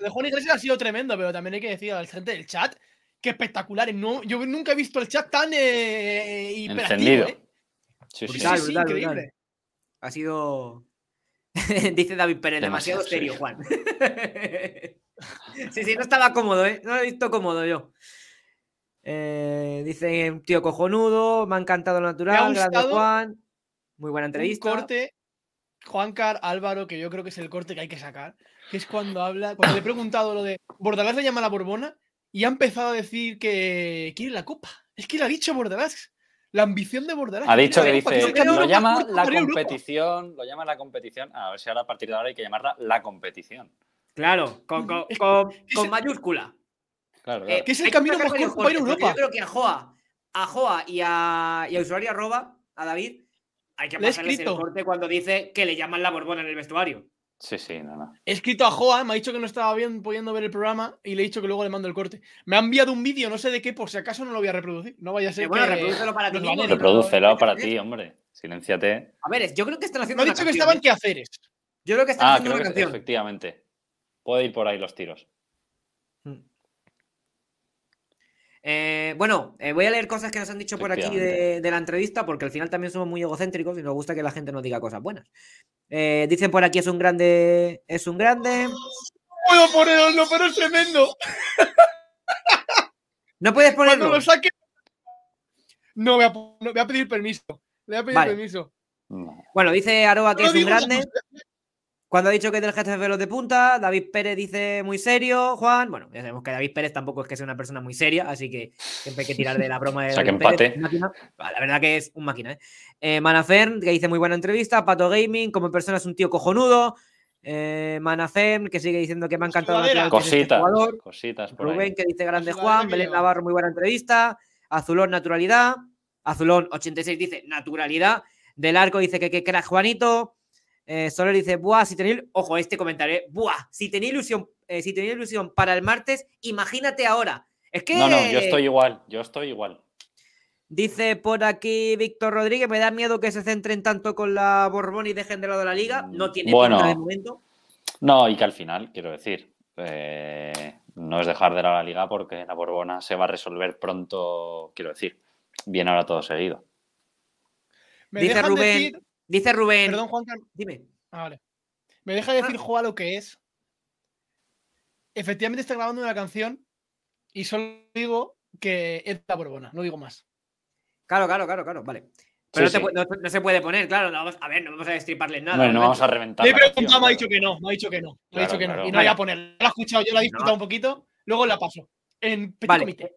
de Juan Juan Iglesias ha sido tremendo, pero también hay que decir a la gente del chat que espectacular. No, yo nunca he visto el chat tan eh, hiperactivo, Encendido. ¿eh? Sí, sí. Brutal, brutal, increíble. brutal. Ha sido. Dice David Pérez, demasiado, Demasiado serio, serio. Juan. sí, sí, no estaba cómodo, ¿eh? No lo he visto cómodo yo. Eh, dice un tío cojonudo, me ha encantado lo natural, grande gustado Juan. Muy buena Un entrevista. corte, Juancar, Álvaro, que yo creo que es el corte que hay que sacar, que es cuando habla, cuando le he preguntado lo de Bordalás le llama a la Borbona y ha empezado a decir que quiere la copa. Es que le ha dicho Bordalás. La ambición de Bordalás. Ha dicho que dice, lo llama la Europa. competición, lo llama la competición. A ver si ahora a partir de ahora hay que llamarla la competición. Claro, con, con- con- mayúscula. Claro, Eh, claro. Que es el camino más corto para Europa. Yo creo que a Joa, a Joa y a, y a usuario arroba, a David, hay que pasarles el corte cuando dice que le llaman la borbona en el vestuario. Sí, sí, no, no. He escrito a Joa, me ha dicho que no estaba bien pudiendo ver el programa y le he dicho que luego le mando el corte. Me ha enviado un vídeo, no sé de qué, por si acaso no lo voy a reproducir. No vaya a ser Eh, bueno, que... reprodúcelo para ti mismo. Reprodúcelo para ti, hombre. Silénciate. A ver, yo creo que están Me haciendo ha una dicho que canción, estaban ¿eh? qué haceres. Yo creo que están Ah, haciendo creo una que canción. efectivamente. Puede ir por ahí los tiros. Eh, bueno, eh, voy a leer cosas que nos han dicho por aquí de, la entrevista, porque al final también somos muy egocéntricos y nos gusta que la gente nos diga cosas buenas. Eh, dicen por aquí es un grande, es un grande. Puedo ponerlo, pero es tremendo. No puedes Cuando ponerlo. lo saque. No voy a, no, voy a pedir permiso. Le voy a pedir Vale. permiso. No. Bueno, dice Aroa que No es un grande. Cuando ha dicho que es del jefe de los de punta, David Pérez dice muy serio, Juan. Bueno, ya sabemos que David Pérez tampoco es que sea una persona muy seria, así que siempre hay que tirar de la broma de O sea, que David Pérez, empate. máquina. Ah, La verdad que es un máquina, ¿eh? eh Manafern, que dice muy buena entrevista. Pato Gaming, como persona es un tío cojonudo. Eh, Manafern, que sigue diciendo que me ha encantado la que este Cositas, jugador. cositas por Rubén, ahí. que dice grande La sudadera Juan. que Belén. Navarro, muy buena entrevista. Azulón, naturalidad. Azulón, 86, dice naturalidad. Del Arco dice que qué crack Juanito. Eh, Soler dice, buah, si tenía... il-". Ojo, este comentario, ¿eh? buah, si tenía ilusión, eh, si tenía ilusión para el martes, imagínate ahora. Es que... No, no, yo estoy igual, yo estoy igual. Dice por aquí Víctor Rodríguez, me da miedo que se centren tanto con la Borbón y dejen de lado la liga. No tiene Bueno. pinta de momento. No, y que al final, quiero decir, eh, no es dejar de lado la liga porque la Borbona se va a resolver pronto, quiero decir. Viene ahora todo seguido. Me Dice Rubén- decir. Dice Rubén... Perdón, Juan Carlos. Dime. Ah, vale. Me deja decir Joa lo que es. Efectivamente está grabando una canción y solo digo que es la Borbona, no digo más. Claro, claro, claro, claro, vale. Pero Sí, no, te sí. pu- no- no se puede poner, claro. no vamos- a ver, no vamos a destriparles nada. Hombre, no vamos a reventar. Le he preguntado, me ha dicho que no, me ha dicho que no, me ha dicho que no. claro. Y no voy a poner. La he escuchado, yo la he disfrutado No. un poquito, luego la paso. En petit Vale. comité.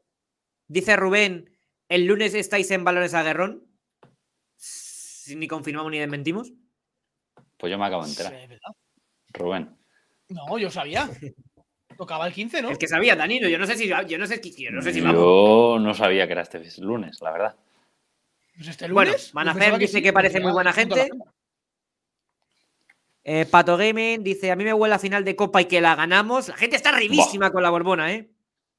Dice Rubén, el lunes estáis en Balones Aguerrón. Si ni confirmamos ni desmentimos. Pues yo me acabo de enterar. Rubén. No, yo sabía. Tocaba el 15, ¿no? El que sabía, Danilo. Yo no sé si, yo no sé, yo no sé si vamos. Yo no sabía que era este lunes, la verdad. Pues este Bueno, lunes. yo Manafer dice sí, que parece muy buena la gente. Eh, Pato Gaming dice: A mí me huele a final de Copa y que la ganamos. La gente está arribísima con la Borbona, ¿eh?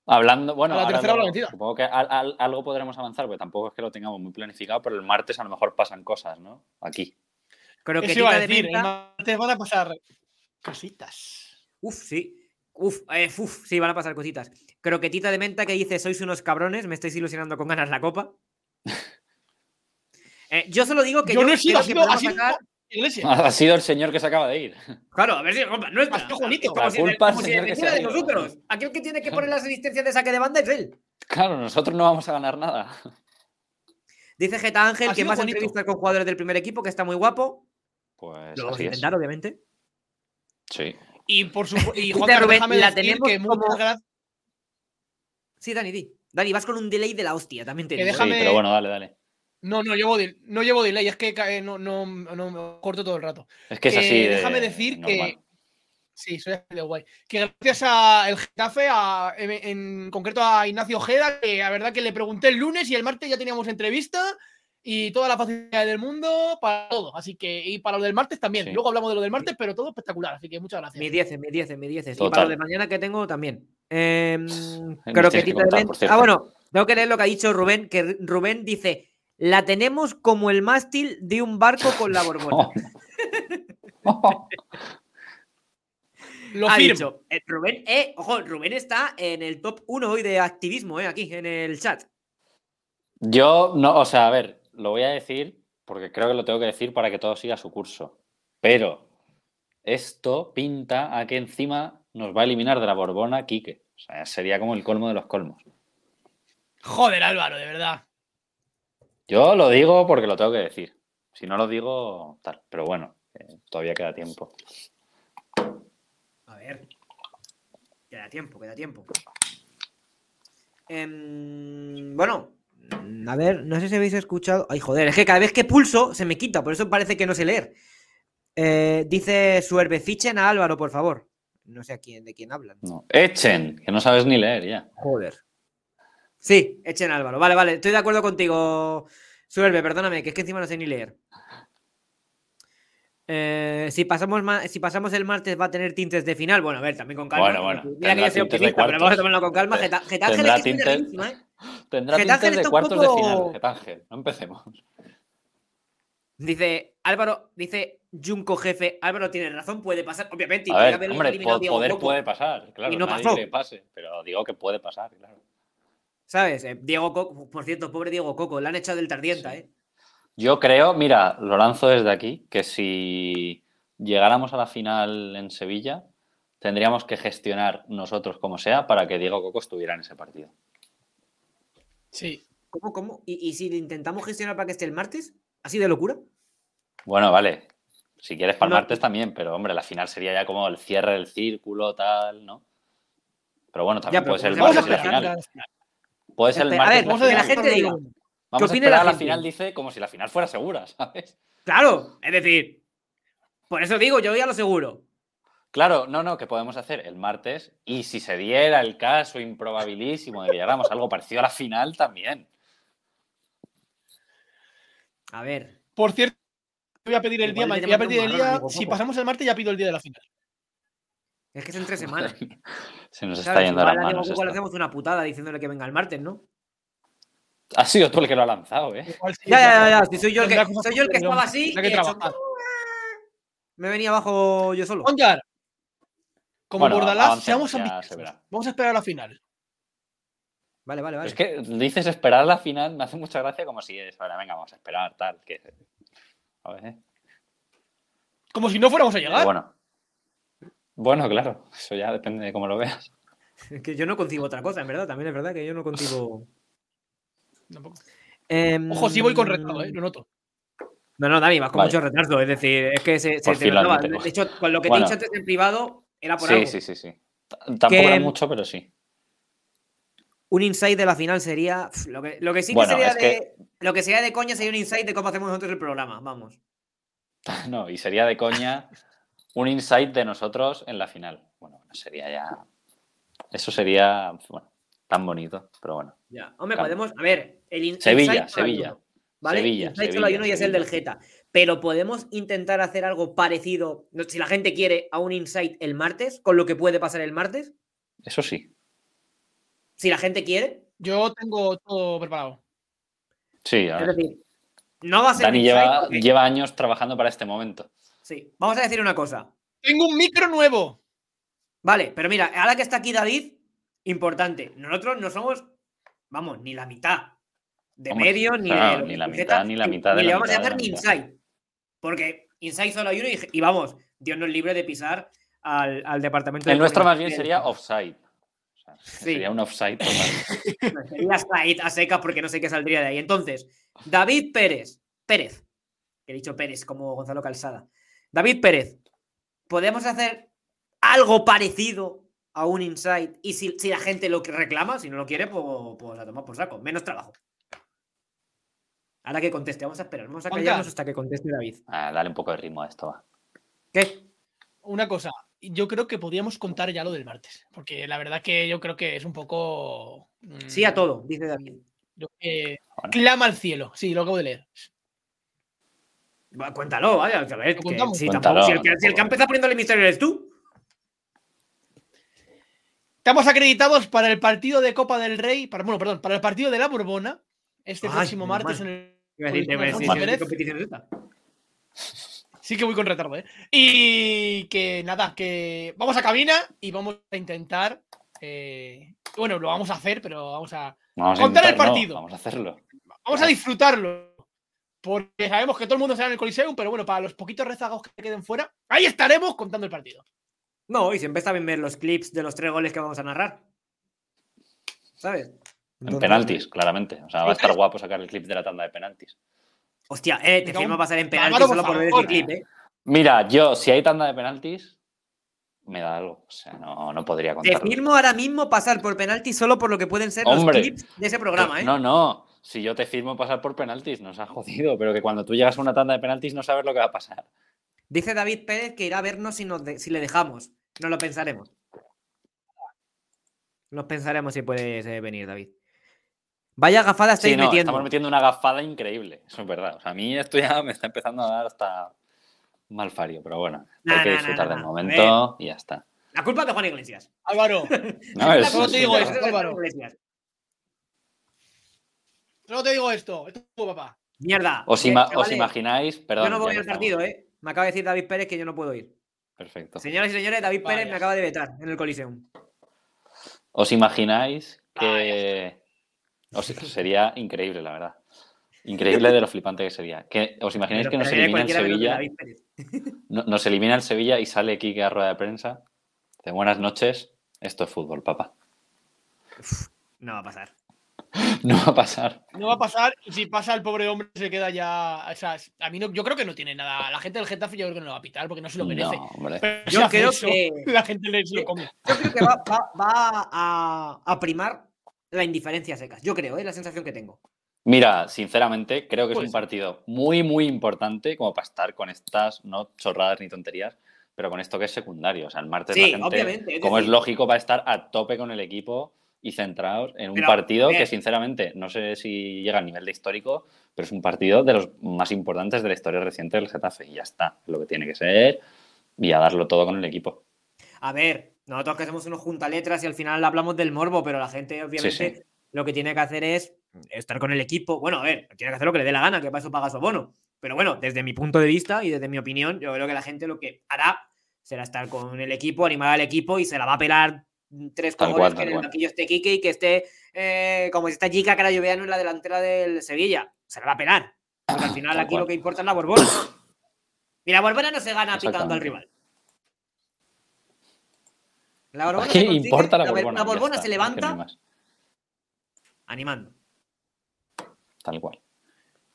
Hablando, bueno, A la tercera la supongo que al- al- algo podremos avanzar, porque tampoco es que lo tengamos muy planificado, pero el martes a lo mejor pasan cosas, ¿no? Aquí. Croquetita Eso iba a de decir. El martes van a pasar cositas. Uf, sí. Uf, eh, uf, sí, van a pasar cositas. Croquetita de menta que dice: Sois unos cabrones, me estáis ilusionando con ganar la copa. Eh, yo solo digo que Yo yo, no he sido, creo ha que sido, podemos ha sido sacar- Iglesia. Ha sido el señor que se acaba de ir. Claro, a ver si es culpa nuestra. Ha sido Juanito. Es como La si- culpa como es si ha de ido. nosotros. Aquel que tiene que poner las asistencias de saque de banda es él. Claro, nosotros no vamos a ganar nada. Dice Geta Ángel que más Juanito. entrevistas con jugadores del primer equipo, que está muy guapo. Pues Lo vamos a es. intentar, obviamente. Sí. Y por supuesto. Y Juan Rubén, déjame la decir tenemos que como-. Sí, Dani, di. Dani, vas con un delay de la hostia, también te digo. déjame- Sí, pero bueno, dale, dale. No, no llevo, del- no llevo delay, es que eh, no, no, no me corto todo el rato. Es que es Que así. de déjame decir normal. que. Sí, soy así de guay. Que gracias al Getafe, a- en, en concreto a Ignacio Ojeda, que la verdad que le pregunté el lunes y el martes ya teníamos entrevista y toda la facilidad del mundo para todo. Así que, y para lo del martes también. Sí. Luego hablamos de lo del martes, pero todo espectacular. Así que muchas gracias. Mi 10, mi 10, mi 10. Y para lo de mañana que tengo también. Eh, tienes que de contar, cierto. Ah, bueno, tengo que leer lo que ha dicho Rubén, que Rubén dice: La tenemos como el mástil de un barco con la borbona. Lo ha firmo. dicho, eh, Rubén, eh, ojo, Rubén está en el top 1 hoy de activismo, eh, aquí en el chat. Yo no, o sea, a ver, lo voy a decir porque creo que lo tengo que decir para que todo siga su curso. Pero esto pinta a que encima nos va a eliminar de la Borbona Quique. O sea, sería como el colmo de los colmos. Joder, Álvaro, de verdad. Yo lo digo porque lo tengo que decir. Si no lo digo, tal. Pero bueno, eh, todavía queda tiempo. A ver. Queda tiempo, queda tiempo. Em, bueno, mm, a ver, no sé si habéis escuchado. Ay, joder, es que cada vez que pulso se me quita, por eso parece que no sé leer. Eh, dice Suerbe, fichen a Álvaro, por favor. No sé a quién, de quién hablan. No. Echen, que no sabes ni leer ya. Joder. Sí, echen Álvaro. Vale, vale, estoy de acuerdo contigo, Suerbe, perdóname, que es que encima no sé ni leer. Eh, si, pasamos si pasamos el martes va a tener tintes de final. Bueno, a ver, también con calma. Bueno, bueno, Mira que yo soy optimista, pero vamos a tomarlo con calma. Geta- es tintes- ¿eh? Tendrá Getángel tintes de cuartos de final, Getángel. No empecemos. Dice Álvaro, dice Junco jefe. Álvaro tiene razón, puede pasar. Obviamente, A ver, hombre, po- poder puede pasar, claro. Y no nadie pasó. le pase, pero digo que puede pasar, claro. ¿Sabes? Eh, Diego Coco, por cierto, pobre Diego Coco, le han echado del tardienta, Sí. ¿eh? Yo creo, mira, lo lanzo desde aquí, que si llegáramos a la final en Sevilla, tendríamos que gestionar nosotros como sea para que Diego Coco estuviera en ese partido. Sí. ¿Cómo, cómo? ¿Y, y si le intentamos gestionar para que esté el martes? ¿Así de locura? Bueno, vale. Si quieres para el No. martes también, pero hombre, la final sería ya como el cierre del círculo, tal, ¿no? Pero bueno, también Ya, pero puede ser el martes y la final. Puede ser el a martes. ver, Vamos a que la final. gente diga. Vamos a esperar la a final, dice, como si la final fuera segura, ¿sabes? Claro, es decir, por eso digo, yo ya lo seguro. Claro, no, no, que podemos hacer el martes y si se diera el caso improbabilísimo de que llegáramos a algo parecido a la final, también. A ver, Por cierto, voy a pedir el día, voy a pedir el a día. Si pasamos el martes, ya pido el día de la final. Es que es entre semanas. Se nos ¿sabes? está yendo de Igual las a Diego manos. Coco le esto. hacemos una putada diciéndole que venga el martes, ¿no? Ha sido tú el que lo ha lanzado, ¿eh? Igual sí, Ya, ya, ya, si soy yo el que, soy yo el que estaba así que he hecho- trabajar. me venía abajo yo solo. Onjar, como Bueno, Bordalás, seamos ambiciosos. se. Vamos a esperar a la final. Vale, vale, vale. Es que dices esperar a la final, me hace mucha gracia como si es, ahora venga, vamos a esperar, tal, que... A ver, ¿eh? Como si no fuéramos a Pero llegar. bueno. Bueno, claro, eso ya depende de cómo lo veas. Es que yo no concibo otra cosa, en verdad. También es verdad que yo no concibo. Tampoco. Em, Ojo, sí voy con retardo, ¿eh? lo noto. No, no, Dani, vas con Vale. mucho retraso. Es decir, es que se, se te notaba. De hecho, con lo que Bueno. te he dicho antes en privado, era por Sí, algo. sí, sí, sí. Tampoco Que- era mucho, pero sí. Un insight de la final sería. Lo que, lo que sí que Bueno, sería de. que- Lo que sería de coña sería un insight de cómo hacemos nosotros el programa. Vamos. No, y sería de coña un insight de nosotros en la final. Bueno, sería ya. Eso sería bueno, tan bonito, pero bueno. Ya. Hombre, podemos. A ver, el in- Sevilla, insight Sevilla. uno, ¿Vale? Sevilla, hay Sevilla, uno y es el Sevilla. del Geta. Pero podemos intentar hacer algo parecido, si la gente quiere, a un insight el martes, con lo que puede pasar el martes. Eso sí. Si la gente quiere. Yo tengo todo preparado. Sí, a Es decir, no va a ser. Dani un insight lleva, porque- lleva años trabajando para este momento. Sí. Vamos a decir una cosa. Tengo un micro nuevo. Vale, pero mira, ahora que está aquí David, importante. Nosotros no somos, vamos, ni la mitad de Hombre, medio, ni claro, de ni que la mitad, ni la mitad de ni la le vamos a mitad de la ni. Inside. Porque Inside solo hay uno y, y vamos, Dios nos libre de pisar al, al departamento de El nuestro más bien sería offside. O sea, Sí. Sería un offside total. Sería Side a secas porque no sé qué saldría de ahí. Entonces, David Pérez. Pérez. He dicho Pérez como Gonzalo Calzada. David Pérez. ¿Podemos hacer algo parecido a un Inside? Y si, si la gente lo que reclama, si no lo quiere, pues, pues a tomar por saco. Menos trabajo. Ahora que conteste, vamos a esperar. Vamos a Juanca. callarnos hasta que conteste David. Ah, dale un poco de ritmo a esto, va. ¿Qué? Una cosa, yo creo que podríamos contar ya lo del martes. Porque la verdad que yo creo que es un poco. mm, Sí a todo, dice David. yo que Bueno. clama al cielo. Sí, lo acabo de leer. Cuéntalo, vaya. A ver, Lo que contamos. si, Cuéntalo, tampoco- si el que, si el que empezado poniéndole misterio eres tú. Estamos acreditados para el partido de Copa del Rey. Para, bueno, perdón, para el partido de la Borbona. Este Ay, próximo martes mal. en el. Sí que voy con retardo, ¿eh? Y que nada, que vamos a cabina y vamos a intentar. eh, bueno, lo vamos a hacer, pero vamos a. Vamos a Contar el no, partido. vamos a hacerlo. Vamos a disfrutarlo. Porque sabemos que todo el mundo será en el Coliseum, pero bueno, para los poquitos rezagados que queden fuera, ahí estaremos contando el partido. No, y siempre está bien ver los clips de los tres goles que vamos a narrar. ¿Sabes? En penaltis, claramente. O sea, va a estar guapo sacar el clip de la tanda de penaltis. Hostia, eh, te cago firmo pasar en Álvaro, penaltis por solo por ver ese clip, eh. Mira, yo, si hay tanda de penaltis, me da algo. O sea, no, no podría Te contarlo. firmo ahora mismo pasar por penaltis solo por lo que pueden ser Hombre. los clips de ese programa, eh. No, no. Si yo te firmo pasar por penaltis, nos ha jodido. Pero que cuando tú llegas a una tanda de penaltis no sabes lo que va a pasar. Dice David Pérez que irá a vernos si, nos de- si le dejamos. No lo pensaremos. Nos pensaremos si puedes eh, venir, David. Vaya gafada estáis Sí, no, metiendo. estamos metiendo una gafada increíble. Eso es verdad. O sea, a mí esto ya me está empezando a dar hasta mal fario, pero bueno, Nah, hay que nah, disfrutar nah, del nah. momento y ya está. La culpa es de Juan Iglesias. Álvaro, No, es- te digo es- Álvaro. Iglesias. Solo te digo esto. Esto es tu papá. Mierda. ¿Os, eh, imagináis? Perdón. Yo no voy que al partido, ¿eh? Me acaba de decir David Pérez que yo no puedo ir. Perfecto. Señoras y señores, David Pérez me acaba de vetar en el Coliseum. ¿Os imagináis que os- sería increíble, la verdad? Increíble de lo flipante que sería. Que, ¿Os imagináis Pero- que nos elimina el Sevilla? No- Nos elimina el Sevilla y sale Kike a rueda de prensa. De buenas noches. Esto es fútbol, papá. No va a pasar. No va a pasar. No va a pasar y si pasa el pobre hombre se queda ya. O sea, a mí no, yo creo que no tiene nada. La gente del Getafe yo creo que no lo va a pitar porque no se lo merece. No, hombre. Pero Yo creo eso, que- la gente le se lo come. Yo creo que va, va- va a, a primar la indiferencia secas. Yo creo, ¿eh? La sensación que tengo. Mira, sinceramente, creo que es un ser. partido muy, muy importante como para estar con estas, no chorradas ni tonterías, pero con esto que es secundario. O sea, el martes Sí, la gente, obviamente, es como es lógico, va a estar a tope con el equipo y centrados en un Pero, partido que, sinceramente, no sé si llega al nivel de histórico, pero es un partido de los más importantes de la historia reciente del Getafe. Y ya está, es lo que tiene que ser y a darlo todo con el equipo. A ver, nosotros que somos unos juntaletras y al final hablamos del morbo, pero la gente, obviamente, sí. lo que tiene que hacer es estar con el equipo. Bueno, a ver, tiene que hacer lo que le dé la gana, que para eso paga su abono. Pero bueno, desde mi punto de vista y desde mi opinión, yo creo que la gente lo que hará será estar con el equipo, animar al equipo y se la va a pelar tres Tal cojones cual, que en el banquillo esté Kike y que esté eh, como si está Jica Carayoveano en la delantera del Sevilla. Se la va a pelar. Porque al final Tal aquí cual. lo que importa es la Borbona. Y la Borbona no se gana picando al rival. La Borbona consigue- importa la Borbona. La Borbona está, se no levanta animando. Tal cual.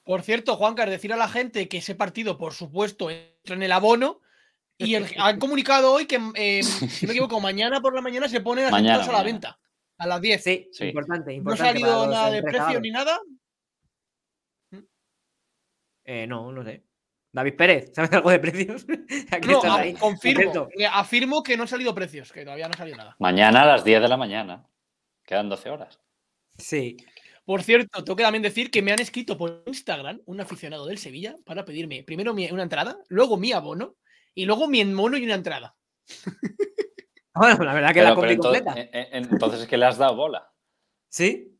Por cierto, Juancar, decir a la gente que ese partido, por supuesto, entra en el abono. Y el- han comunicado hoy que, eh, si no me equivoco, mañana por la mañana se ponen las Mañana, entradas a la mañana. venta. A las 10. Sí, Sí. importante, no ha importante. salido nada de precio ni nada. Eh, no, no sé. David Pérez, ¿sabes algo de precios? Aquí No, estás a- ahí. confirmo. Eh, afirmo que no han salido precios, que todavía no ha salido nada. Mañana a las 10 de la mañana. Quedan 12 horas. Sí. Por cierto, tengo que también decir que me han escrito por Instagram un aficionado del Sevilla para pedirme primero mi- una entrada, luego mi abono y luego mi mono y una entrada. Bueno, la verdad que Pero- la entonces, completa. eh, eh, entonces es que le has dado bola. Sí.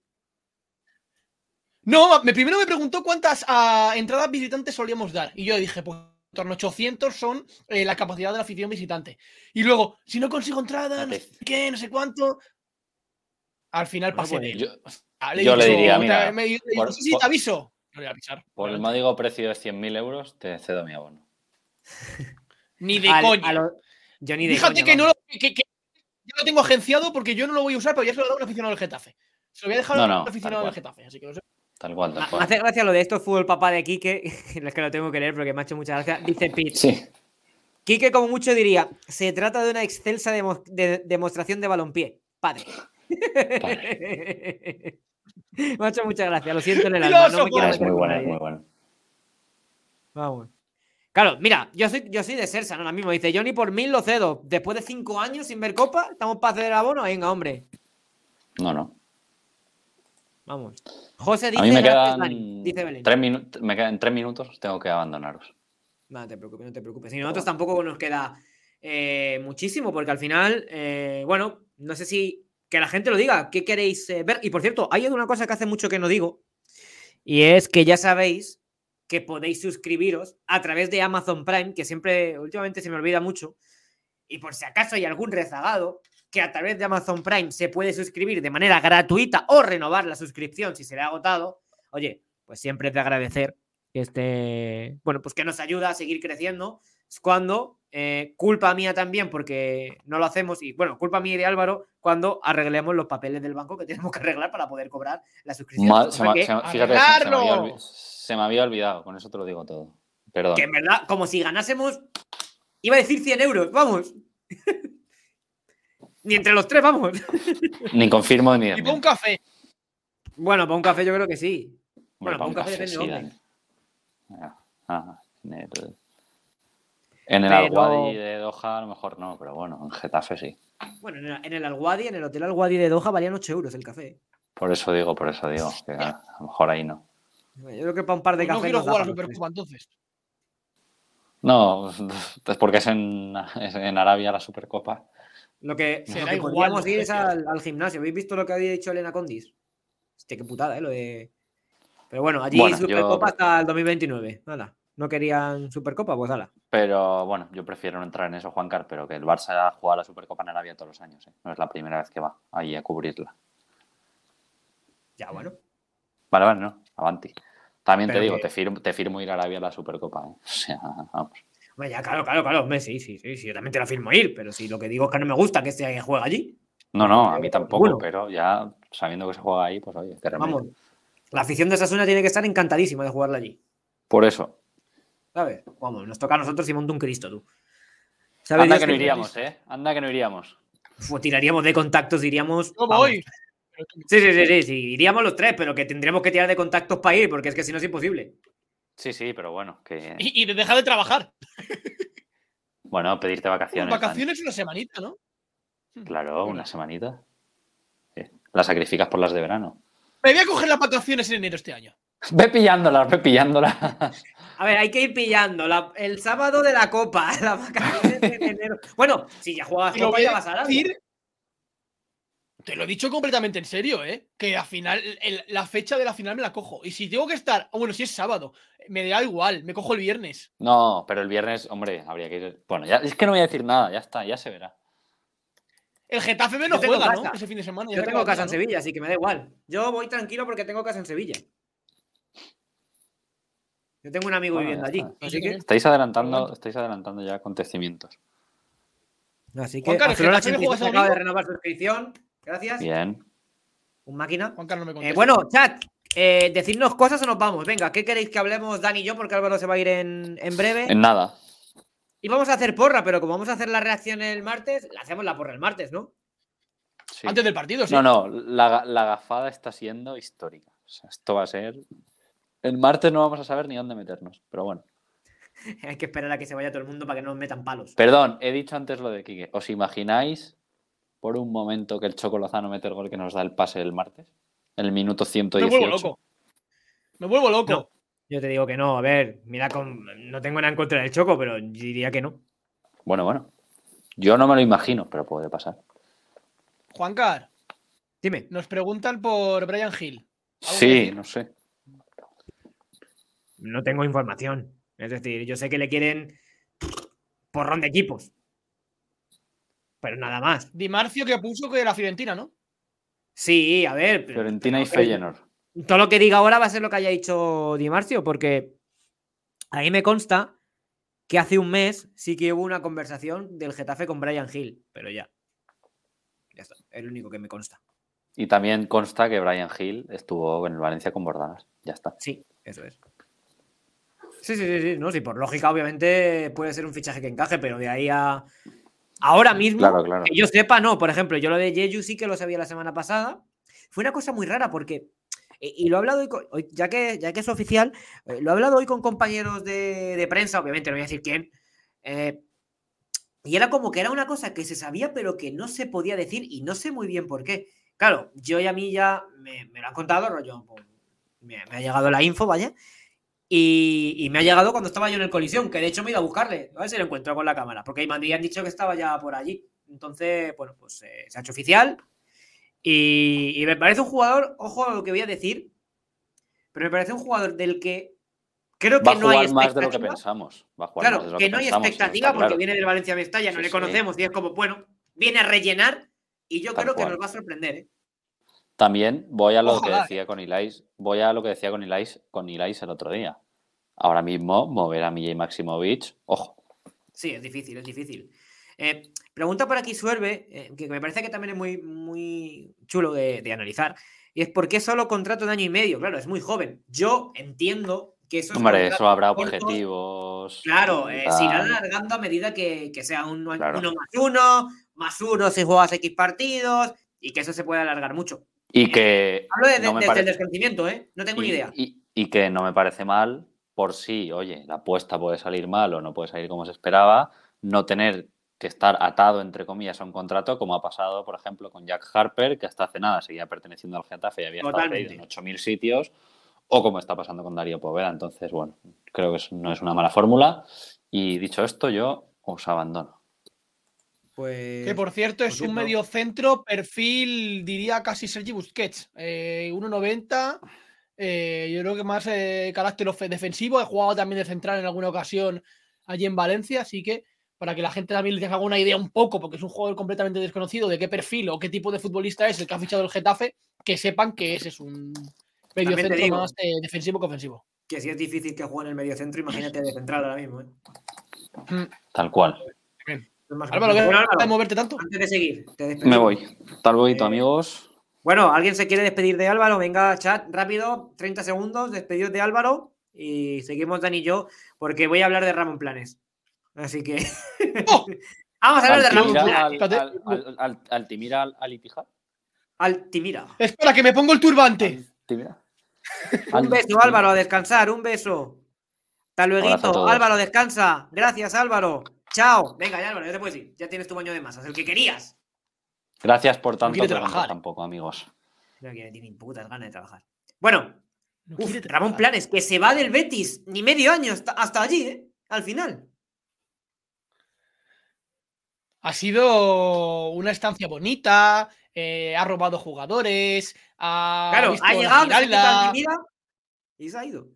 No, me, primero me preguntó cuántas ah, entradas visitantes solíamos dar. Y yo dije, pues en torno a 800 son eh, la capacidad de la afición visitante. Y luego, si no consigo entrada, no sé qué, no sé cuánto. Al final Bueno, pasé de él. Yo, Ah, le yo le diría, te- mira, me dice, por- sí, sí, por- te aviso. No le voy a avisar. por el módico precio de 100.000 euros, te cedo mi abono. Ni de Al- coña. lo- Yo ni de Fíjate coña, que no lo, que, que- ya lo tengo agenciado porque yo no lo voy a usar, pero ya se lo he dado a un aficionado del Getafe. Se lo voy a dejar No, a no, un aficionado del. Getafe. Así que lo sé. Tal cual, tal Me cual. hace gracia lo de esto fútbol papá de Quique, es que lo tengo que leer porque me ha hecho mucha gracia. Dice Pete. Sí. Quique, como mucho diría, se trata de una excelsa demo- de- demostración de balompié. Padre. me ha hecho mucha gracia, lo siento en el alma. No me es muy con buena, es muy buena. Vamos. Claro, mira, yo soy, yo soy de Sersa, ¿no? Ahora mismo dice, yo ni por mil lo cedo. Después de cinco años sin ver copa, estamos para hacer el abono. Venga, hombre. No, no. Vamos. José dice, A mí me "Gracias, quedan Dani", dice Belén. tres minutos, me quedan tres minutos, tengo que abandonaros. No te preocupes, no te preocupes. Y nosotros tampoco nos queda eh, muchísimo, porque al final, eh, bueno, no sé si que la gente lo diga, ¿qué queréis eh, ver? Y por cierto, hay una cosa que hace mucho que no digo, y es que ya sabéis que podéis suscribiros a través de Amazon Prime, que siempre, últimamente se me olvida mucho, y por si acaso hay algún rezagado, que a través de Amazon Prime se puede suscribir de manera gratuita o renovar la suscripción si se le ha agotado, oye, pues siempre es de agradecer que este, bueno, pues que nos ayuda a seguir creciendo. Es cuando, eh, culpa mía también, porque no lo hacemos, y bueno, culpa mía y de Álvaro, cuando arreglemos los papeles del banco que tenemos que arreglar para poder cobrar la suscripción. Mal- se me- que, se me- fíjate, se- se me, había ¡Arreglarlo! olvi- se me había olvidado, con eso te lo digo todo. Perdón. que en verdad, como si ganásemos, iba a decir 100 euros, vamos. Ni entre los tres, vamos. Ni confirmo ni Y pon un café. Bueno, para un café yo creo que sí. Hombre, bueno, para un café café, depende sí, de dónde. Ah, ah, en el, Pero- Al-Wadi de Doha a lo mejor no, pero bueno, en Getafe sí. Bueno, en el, en el Alguadi, en el Hotel Alguadi de Doha valían 8 euros el café. Por eso digo, por eso digo, que a lo mejor ahí no. Yo creo que para un par de Pues no cafés quiero nos da jugar a tres. Supercopa entonces. No, es porque es en, es en Arabia la Supercopa. Lo que, lo que igual, podríamos ir es al, al gimnasio. ¿Habéis visto lo que había dicho Elena Condis? Hostia, qué putada, ¿eh? Lo de... Pero bueno, allí Bueno, yo- Supercopa hasta el 2029. Nada. ¿No querían Supercopa? Pues hala. Pero bueno, yo prefiero no entrar en eso, Juancar, pero que el Barça juega la Supercopa en Arabia todos los años. ¿eh? No es la primera vez que va ahí a cubrirla. Ya, bueno. Vale, vale, no, avanti. También Pero te digo, que- te firmo, te firmo ir a Arabia a la Supercopa. ¿eh? O sea, vamos. Hombre, ya, claro, claro, claro. Hombre, sí, sí, sí, sí. Yo también te la firmo ir, pero si lo que digo es que no me gusta que este juegue allí. No, no, a mí tampoco, Bueno. pero ya sabiendo que se juega ahí, pues oye, qué remedio. Vamos. La afición de Sasuna tiene que estar encantadísima de jugarla allí. Por eso. ¿Sabes? Vamos, nos toca a nosotros y monta un Cristo, tú. ¿Sabes Anda Dios que no iríamos, ¿eh? Anda que no iríamos. Uf, tiraríamos de contactos, diríamos. Vamos. voy. Sí, sí, sí, sí, sí, iríamos los tres, pero que tendríamos que tirar de contactos para ir, porque es que si no es imposible. Sí, sí, pero bueno, que. Y, y de dejar de trabajar. Bueno, pedirte vacaciones. Dani. Vacaciones una semanita, ¿no? Claro, una semanita. Sí. Las sacrificas por las de verano. Me voy a coger las vacaciones en enero este año. Ve pillándolas, ve pillándolas. A ver, hay que ir pillando la- el sábado de la Copa, la vacaciones de enero. Bueno, si ya juegas Te lo Copa, voy ya a vas a Arabia. decir. Te lo he dicho completamente en serio, ¿eh? Que al final, el- la fecha de la final me la cojo. Y si tengo que estar, o bueno, si es sábado, me da igual, me cojo el viernes. No, pero el viernes, hombre, habría que ir. Bueno, ya, es que no voy a decir nada, ya está, ya se verá. El Getafe me tengo juega, ¿no? Ese fin de semana. Yo tengo casa en. Sevilla, así que me da igual. Yo voy tranquilo porque tengo casa en Sevilla. Yo tengo un amigo Bueno, viviendo allí. está. Así que, Estáis adelantando, estáis adelantando ya acontecimientos. así que Juan Carlos, Barcelona ¿Getafe juega 86 ese acaba de domingo? renovar su suscripción. Gracias. Bien. Un máquina. Juan Carlos me Eh, contesta. bueno, chat, eh, decidnos cosas o nos vamos. Venga, ¿qué queréis que hablemos Dani y yo? Porque Álvaro se va a ir en, en breve. En nada. Y vamos a hacer porra, pero como vamos a hacer la reacción el martes, la hacemos la porra el martes, ¿no? Sí. Antes del partido, sí. No, no, la, la gafada está siendo histórica. O sea, esto va a ser. El martes no vamos a saber ni dónde meternos, pero bueno. Hay que esperar a que se vaya todo el mundo para que no nos metan palos. Perdón, he dicho antes lo de Quique. ¿Os imagináis por un momento que el Choco Lozano mete el gol que nos da el pase el martes? En el minuto me 118. vuelvo loco. Me vuelvo loco. No. Yo te digo que no, a ver, mira, con... no tengo nada en contra del Choco, pero diría que no. Bueno, bueno. Yo no me lo imagino, pero puede pasar. Juancar, Dime. nos preguntan por Brian Hill. ¿Algo que Sí, no sé. No tengo información. Es decir, yo sé que le quieren porrón de equipos. Pero nada más. Di Marcio que puso que era Fiorentina, ¿no? Sí, a ver. pero- Fiorentina y Feyenoord. todo lo que diga ahora va a ser lo que haya dicho Di Marcio, porque ahí me consta que hace un mes sí que hubo una conversación del Getafe con Brian Hill, pero ya. Ya está, es lo único que me consta. Y también consta que Brian Hill estuvo en el Valencia con Bordalas. Ya está. Sí, eso es. Sí, sí, sí, sí, no, sí, por lógica, obviamente puede ser un fichaje que encaje, pero de ahí a. Ahora mismo, Claro, claro. que yo sepa, no. Por ejemplo, yo lo de Jeju sí que lo sabía la semana pasada. Fue una cosa muy rara porque. Y y lo he hablado hoy, con- hoy- ya, que, ya que es oficial, eh, lo he hablado hoy con compañeros de, de prensa, obviamente no voy a decir quién. eh, y era como que era una cosa que se sabía, pero que no se podía decir y no sé muy bien por qué. Claro, yo y a mí ya me, me lo han contado, rollo, pues, me, me ha llegado la info, vaya. Y, y me ha llegado cuando estaba yo en el colisión, que de hecho me he ido a buscarle, a ver si lo encuentro con la cámara, porque me han dicho que estaba ya por allí. Entonces, bueno, pues eh, se ha hecho oficial. Y, y me parece un jugador, ojo a lo que voy a decir, pero me parece un jugador del que creo que Va a no hay jugar más de lo que expectativa. pensamos. Va a jugar más Claro, de lo que no hay expectativa porque claro. viene del Valencia Mestalla, no Sí, le sí. conocemos y es como, bueno, viene a rellenar y yo Tal creo que nos va a sorprender. ¿eh? También voy a lo Ojalá, que decía con Ilais, voy a lo que decía con Ilais, con Ilais el otro día. Ahora mismo mover a Mijay Maximovic, ojo. Sí, es difícil, es difícil. Eh, pregunta por aquí Suerve, eh, que me parece que también es muy, muy chulo de, de analizar, y es por qué solo contrato de año y medio. Claro, es muy joven. Yo entiendo que eso es Hombre, eso habrá cortos, objetivos. Claro, eh, se irán alargando a medida que, que sea Claro. uno más uno, más uno si juegas X partidos, y que eso se puede alargar mucho. Y que. Hablo de- no desde el desconocimiento, ¿eh? No tengo ni idea. Y, y que no me parece mal por si, oye, la apuesta puede salir mal o no puede salir como se esperaba, no tener que estar atado, entre comillas, a un contrato, como ha pasado, por ejemplo, con Jack Harper, que hasta hace nada seguía perteneciendo al Getafe y había estado Totalmente. en 8.000 sitios, o como está pasando con Darío Poveda. Entonces, bueno, creo que no es una mala fórmula Y dicho esto, yo os abandono. Pues. Que por cierto es por un medio centro, perfil, diría casi Sergi Busquets. Eh, 1.90. eh, yo creo que más eh, carácter defensivo. He jugado también de central en alguna ocasión allí en Valencia, así que para que la gente también les haga una idea un poco, porque es un jugador completamente desconocido de qué perfil o qué tipo de futbolista es el que ha fichado el Getafe, que sepan que ese es un medio También te centro digo. más eh, defensivo que ofensivo. Que si es difícil que juegue en el medio centro, imagínate de central ahora mismo. ¿eh? Tal cual. Álvaro, ¿qué de moverte tanto? antes de seguir, te Me voy. Tal luego, Eh, amigos. Bueno, ¿alguien se quiere despedir de Álvaro? Venga, chat, rápido, 30 segundos, despedidos de Álvaro y seguimos Dani y yo, porque voy a hablar de Ramón Planes. Así que. ¡Oh! Vamos a hablar de Ramón Planes. al, Espérate. al, al, al- Altimira al. Espera, que me pongo el turbante. Altimira. Un beso, Álvaro, a descansar, un beso. Hasta luego. Álvaro, descansa. Gracias, Álvaro. Chao. Venga, ya, Álvaro, ya te puedes ir. Ya tienes tu baño de masas, el que querías. Gracias por tanto, no trabajar. tampoco, amigos. No quiere ni putas ganas de trabajar. Bueno, No uf, quiere Ramón. Planes, que se va del Betis, ni medio año hasta, hasta allí, ¿eh? Al final. Ha sido una estancia bonita, eh, ha robado jugadores, ha Claro, ha llegado, se ha quitado y se ha ido.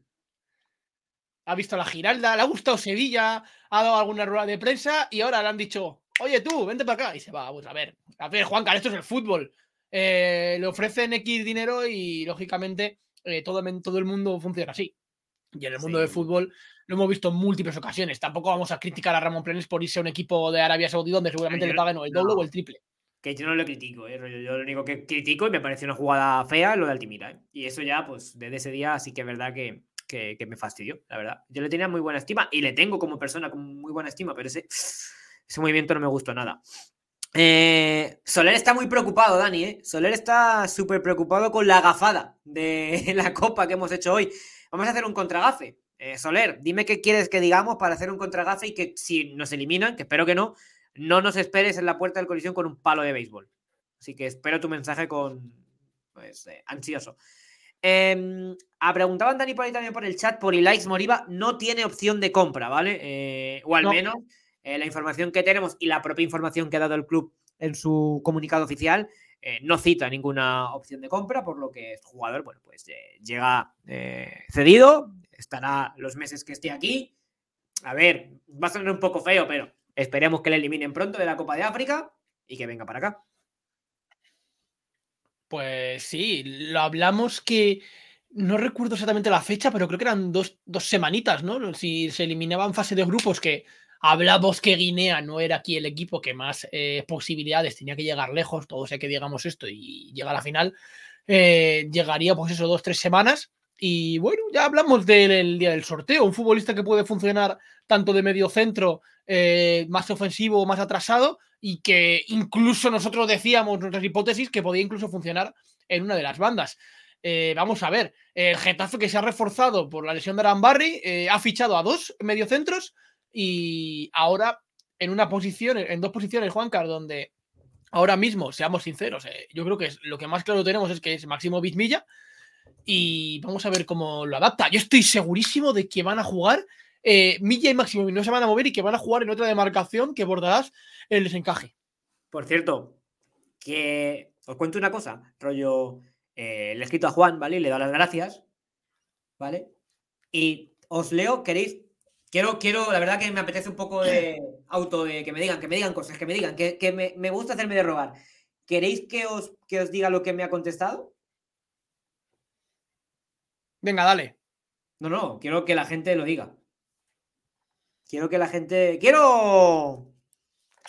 Ha visto la Giralda, le ha gustado Sevilla, ha dado alguna rueda de prensa y ahora le han dicho, oye tú, vente para acá y se va. Pues a ver, a ver, Juan esto es el fútbol. Eh, le ofrecen X dinero y lógicamente eh, todo, todo el mundo funciona así. Y en el mundo Sí. del fútbol lo hemos visto en múltiples ocasiones. Tampoco vamos a criticar a Ramón Planes por irse a un equipo de Arabia Saudí donde seguramente yo- le paguen o el doble no. o el triple. Que yo no lo critico, ¿eh? rollo, Yo lo único que critico y me parece una jugada fea lo de Altimira, ¿eh? Y eso ya, pues, desde ese día sí que es verdad que, que- me fastidió, la verdad. Yo le tenía muy buena estima y le tengo como persona con muy buena estima, pero ese, ese movimiento no me gustó nada. Eh, Soler está muy preocupado, Dani, ¿eh? Soler está súper preocupado con la gafada de la copa que hemos hecho hoy. Vamos a hacer un contragafe. Eh, Soler, dime qué quieres que digamos para hacer un contragafe y que si nos eliminan, que espero que no, no nos esperes en la puerta del colisión con un palo de béisbol. Así que espero tu mensaje con pues, eh, ansioso. Eh, a preguntaban Dani por ahí también por el chat, por Likes Moriba no tiene opción de compra, ¿vale? Eh, o al No. menos eh, la información que tenemos y la propia información que ha dado el club en su comunicado oficial eh, no cita ninguna opción de compra, por lo que el jugador, bueno, pues llega cedido, estará los meses que esté aquí. A ver, va a sonar un poco feo, pero esperemos que le eliminen pronto de la Copa de África y que venga para acá. Pues sí, lo hablamos que no recuerdo exactamente la fecha, pero creo que eran dos, dos semanitas, ¿no? Si se eliminaba en fase de grupos, que hablamos que Guinea no era aquí el equipo que más eh, posibilidades tenía que llegar lejos, todos sé que digamos esto y llega a la final, eh, llegaría pues eso, dos, tres semanas. Y bueno, ya hablamos del, día del sorteo, un futbolista que puede funcionar tanto de medio centro, eh, más ofensivo, más atrasado, y que incluso nosotros decíamos nuestras hipótesis que podía incluso funcionar en una de las bandas. Eh, vamos a ver, el Getafe que se ha reforzado por la lesión de Arambarri eh, ha fichado a dos mediocentros y ahora en una posición, en dos posiciones, Juancar, donde ahora mismo, seamos sinceros, eh, yo creo que lo que más claro tenemos es que es Máximo Vizmilla y vamos a ver cómo lo adapta. Yo estoy segurísimo de que van a jugar eh, Milla y Máximo no se van a mover y que van a jugar en otra demarcación que Bordalás eh, les encaje. Por cierto, que os cuento una cosa, rollo, eh, le he escrito a Juan, ¿vale? Y le he dado las gracias, ¿vale? Y os leo, queréis, quiero, quiero, la verdad que me apetece un poco de auto, de que me digan, que me digan cosas, que me digan, que, que me, me gusta hacerme de rogar. ¿Queréis que os, que os diga lo que me ha contestado? Venga, dale. No, no, quiero que la gente lo diga. Quiero que la gente. ¡Quiero!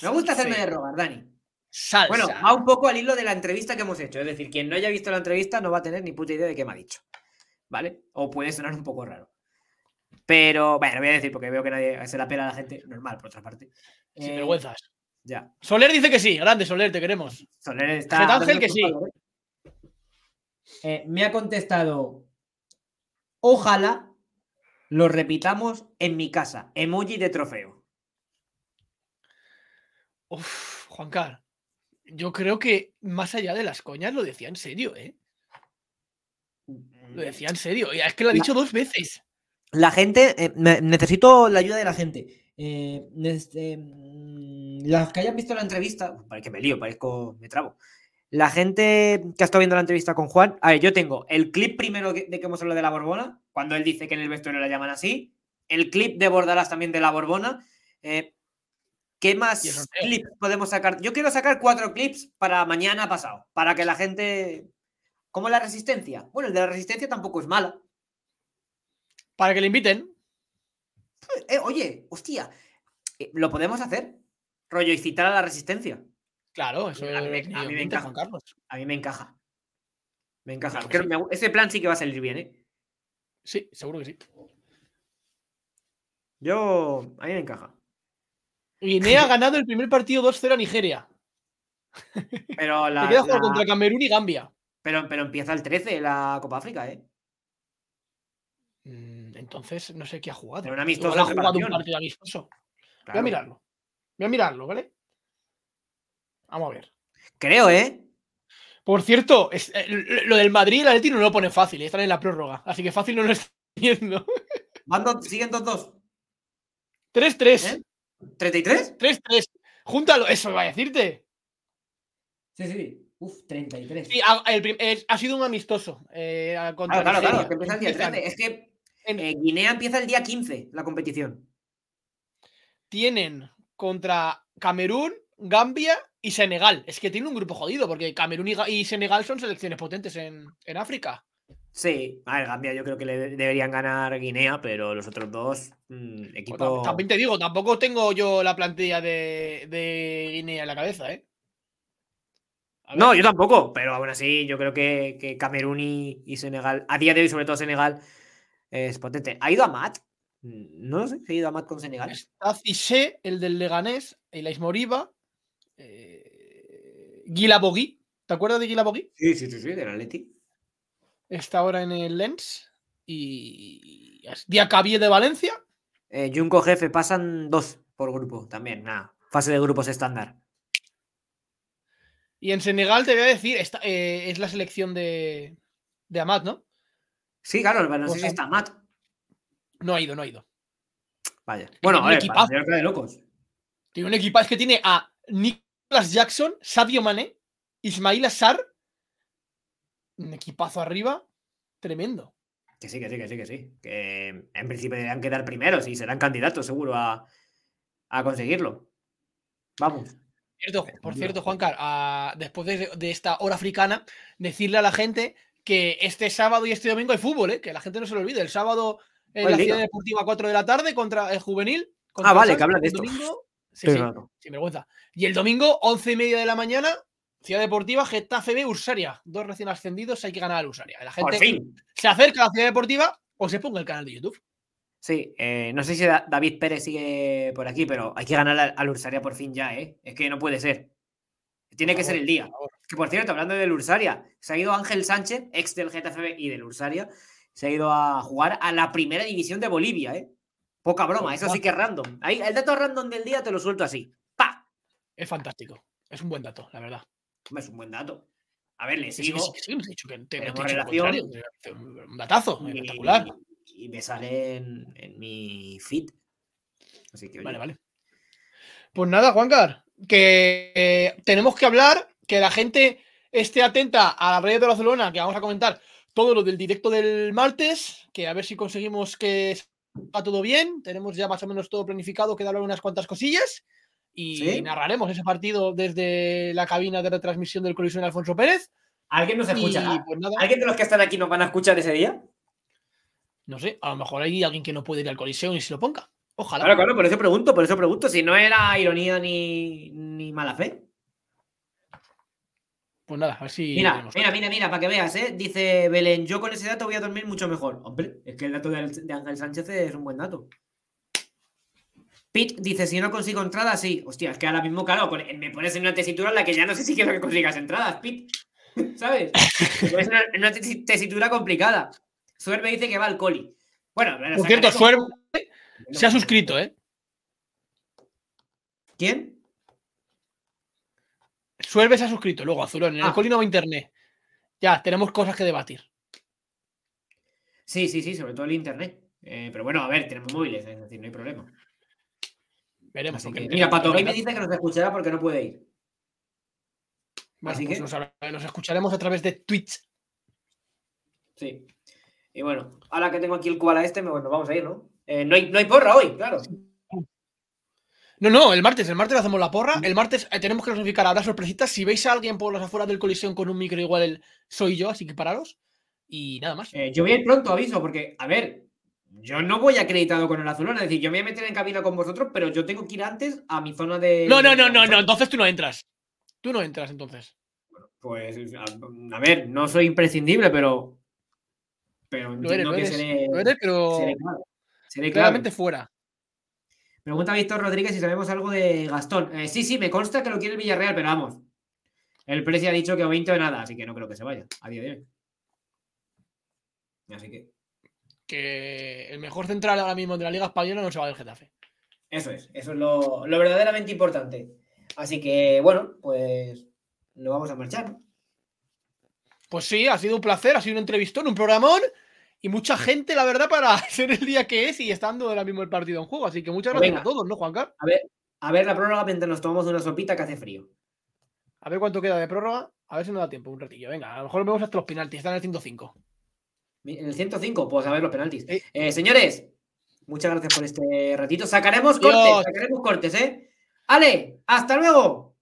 Me gusta hacerme Sí. de rogar, Dani. Salsa. Bueno, va un poco al hilo de la entrevista que hemos hecho. Es decir, quien no haya visto la entrevista no va a tener ni puta idea de qué me ha dicho. ¿Vale? O puede sonar un poco raro. Pero, bueno, voy a decir porque veo que nadie se la pela a la gente. Normal, por otra parte. Sin Eh, vergüenzas. Ya. Soler dice que sí, grande Soler, te queremos. Soler está. Ángel que sí. ¿eh? Eh, me ha contestado. Ojalá lo repitamos en mi casa. Emoji de trofeo. Uf, Juancar, yo creo que más allá de las coñas lo decía en serio, ¿eh? Lo decía en serio. Y Es que lo ha La- dicho dos veces. La gente, eh, necesito la ayuda de la gente. Eh, desde, mm, las que hayan visto la entrevista, parece que me lío, parezco, me trabo. La gente que ha estado viendo la entrevista con Juan, a ver, yo tengo el clip primero de que hemos hablado de la Borbona, cuando él dice que en el vestuario la llaman así, el clip de Bordalas también de la Borbona. eh, ¿Qué más clips podemos sacar? Yo quiero sacar cuatro clips para mañana pasado, para que la gente... ¿Cómo la resistencia? Bueno, el de la resistencia tampoco es mala. Para que le inviten. Eh, oye, hostia, eh, lo podemos hacer. Rollo y citar a la resistencia. Claro, eso A mí me- a mí me evidente, encaja. Juan Carlos. A mí me encaja. Me encaja. Me gu- ese plan sí que va a salir bien, ¿eh? Sí, seguro que sí. Yo. A mí me encaja. Guinea ha ganado el primer partido 2-0 a Nigeria. Pero, la, queda la- contra Camerún y Gambia. pero, pero empieza el 13 la Copa África, ¿eh? Mm, Entonces, no sé qué ha jugado. Pero un amistoso ha jugado un partido amistoso. Voy Claro. a mirarlo. Voy a mirarlo, ¿vale? Vamos a ver. Creo, ¿eh? Por cierto, es- eh, lo del Madrid y el Atleti no lo pone fácil, eh, están en la prórroga. Así que fácil no lo estoy viendo. Siguen 2-2. 3-3. ¿Eh? ¿33? 3-3. Júntalo, eso iba a decirte. Sí, sí. Uf, 33. Sí, ha, el es- ha sido un amistoso. eh, contra Claro, claro, claro. Que empieza el día Empiezan- 13. Es que en- eh, Guinea empieza el día 15 la competición. tienen contra Camerún, Gambia y Senegal. Es que tiene un grupo jodido, porque Camerún y, Ga- y Senegal son selecciones potentes en, en África. Sí, a ver, Gambia yo creo que le deberían ganar Guinea, pero los otros dos, mm, Pues equipo... tam- También te digo, tampoco tengo yo la plantilla de, de Guinea en la cabeza, ¿eh? No, yo tampoco, pero aún así yo creo que, que Camerún y, y Senegal, a día de hoy sobre todo Senegal, es potente. ¿Ha ido a Mat? Mm, No lo sé, ¿ha ido a Mat con Senegal? Está Cissé, el del Leganés, Elais Moriba, eh, Guila Bogui. ¿Te acuerdas de Guila Bogui? Sí, sí, sí, sí, del Atleti. Está ahora en el Lens. Y Diacabí de Valencia. Eh, Junco Jefe, pasan dos por grupo también, nada. Fase de grupos estándar. Y en Senegal te voy a decir, esta, eh, es la selección de, de Amat, ¿no? Sí, claro, no sé si está Mat. No ha ido, no ha ido. Vaya. Bueno, tiene a un equipazo. de locos. Tiene un equipo, es que tiene a Nicolas Jackson, Sadio Mané, Ismail Assar. Un equipazo arriba. Tremendo. Que sí, que sí, que sí, que sí. Que en principio deberán quedar primeros y serán candidatos seguro a, a conseguirlo. Vamos. Cierto, por cierto, Juancar, a- después de, de esta hora africana, decirle a la gente que este sábado y este domingo hay fútbol, ¿eh? que la gente no se lo olvide. El sábado en la liga. Ciudad Deportiva a 4 de la tarde contra el Juvenil. contra Ah, vale, que hablan de esto. domingo- Sí, sí, sin vergüenza. Y el domingo, 11 y media de la mañana, Ciudad Deportiva, Getafe B, Ursaria. Dos recién ascendidos, hay que ganar al Ursaria. La Por gente fin. se acerca a la Ciudad Deportiva o se ponga el canal de YouTube. Sí, eh, no sé si Da- David Pérez sigue por aquí, pero hay que ganar al, Ursaria por fin ya, ¿eh? Es que no puede ser. Tiene que ser el día. por. Que por cierto, hablando del Ursaria, se ha ido Ángel Sánchez, ex del Getafe B y del Ursaria, se ha ido a jugar a la primera división de Bolivia, ¿eh? Poca broma, eso sí que es random. Ahí, el dato random del día te lo suelto así. ¡Pa! Es fantástico. Es un buen dato, la verdad. Es un buen dato. A ver, le sí, sigo. sí, sí, te he dicho que te- te relación. Un datazo, y- espectacular. Y, me sale en, en mi feed. Así que, oye, Vale, vale. Pues nada, Juancar, que eh, tenemos que hablar, que la gente esté atenta a la red de Barcelona, que vamos a comentar todo lo del directo del martes, que a ver si conseguimos que va todo bien. Tenemos ya más o menos todo planificado, quedan unas cuantas cosillas. Y ¿Sí? narraremos ese partido desde la cabina de retransmisión del Colisión Alfonso Pérez. ¿Alguien nos Y escuchará? pues nada, ¿Alguien de los que están aquí nos van a escuchar ese día? no sé, a lo mejor hay alguien que no puede ir al Colisión y se lo ponga. Ojalá. Claro, claro, por eso pregunto, por eso pregunto. Si no era ironía ni, ni mala fe. Pues nada, a ver si. Mira, mira, mira, mira, para que veas, ¿eh? Dice Belén, yo con ese dato voy a dormir mucho mejor. Hombre, es que el dato de, Ángel Sánchez es un buen dato. Pete dice, si no consigo entradas, sí. Hostia, es que ahora mismo, claro, me pones en una tesitura en la que ya no sé si quiero que consigas entradas, Pete. ¿Sabes? Me pones en una, en una tesi- tesitura complicada. Suer me dice que va al coli. Bueno, Por cierto, sacaremos- Suer se ha suscrito, ¿eh? ¿Quién? Suerve se ha suscrito, luego Azulón, en el Ah. Coli no va internet. Ya, tenemos cosas que debatir. Sí, sí, sí, sobre todo el internet. Eh, pero bueno, a ver, tenemos móviles, es decir, no hay problema. Veremos. Que- mira, Pato Gay me dice que nos escuchará porque no puede ir. Bueno, así pues que- nos, escucharemos a través de Twitch. Sí. Y bueno, ahora que tengo aquí el koala este, me- bueno, vamos a ir, ¿no? Eh, no, hay, no hay porra hoy, claro. No, no, el martes, el martes hacemos la porra. El martes eh, tenemos que notificar, habrá sorpresitas. Si veis a alguien por las afueras del colisión con un micro, igual el- soy yo, así que pararos. Y nada más. Eh, yo voy a ir pronto, aviso, porque, a ver, yo no voy acreditado con el azulón, es decir, yo me voy a meter en cabina con vosotros, pero yo tengo que ir antes a mi zona de. No, no, no, no, no, entonces tú no entras. Tú no entras entonces. Pues, a, a ver, no soy imprescindible, pero. Pero Lo eres, que eres, seré. lo eres, pero seré claro. Seré claro. claramente fuera. Pregunta Víctor Rodríguez si sabemos algo de Gastón. Eh, sí, sí, me consta que lo quiere el Villarreal, pero vamos. El Presi ha dicho que o 20 o nada, así que no creo que se vaya a día de hoy. Así que Que el mejor central ahora mismo de la Liga Española no se va del Getafe. eso es, eso es lo, lo verdaderamente importante. Así que, bueno, pues lo vamos a marchar. Pues sí, ha sido un placer, ha sido un entrevistón, un programón y mucha gente, la verdad, para ser el día que es y estando ahora mismo el partido en juego. Así que muchas gracias Venga. a todos, ¿no, Juanca? A ver, a ver la prórroga mientras nos tomamos una sopita que hace frío. A ver cuánto queda de prórroga. A ver si nos da tiempo un ratillo. Venga, a lo mejor vemos hasta los penaltis. Están en el 105. En el 105, pues a ver los penaltis. Eh. Eh, señores, muchas gracias por este ratito. Sacaremos Dios. cortes, sacaremos cortes, ¿eh? Ale, hasta luego.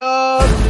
¡Adiós!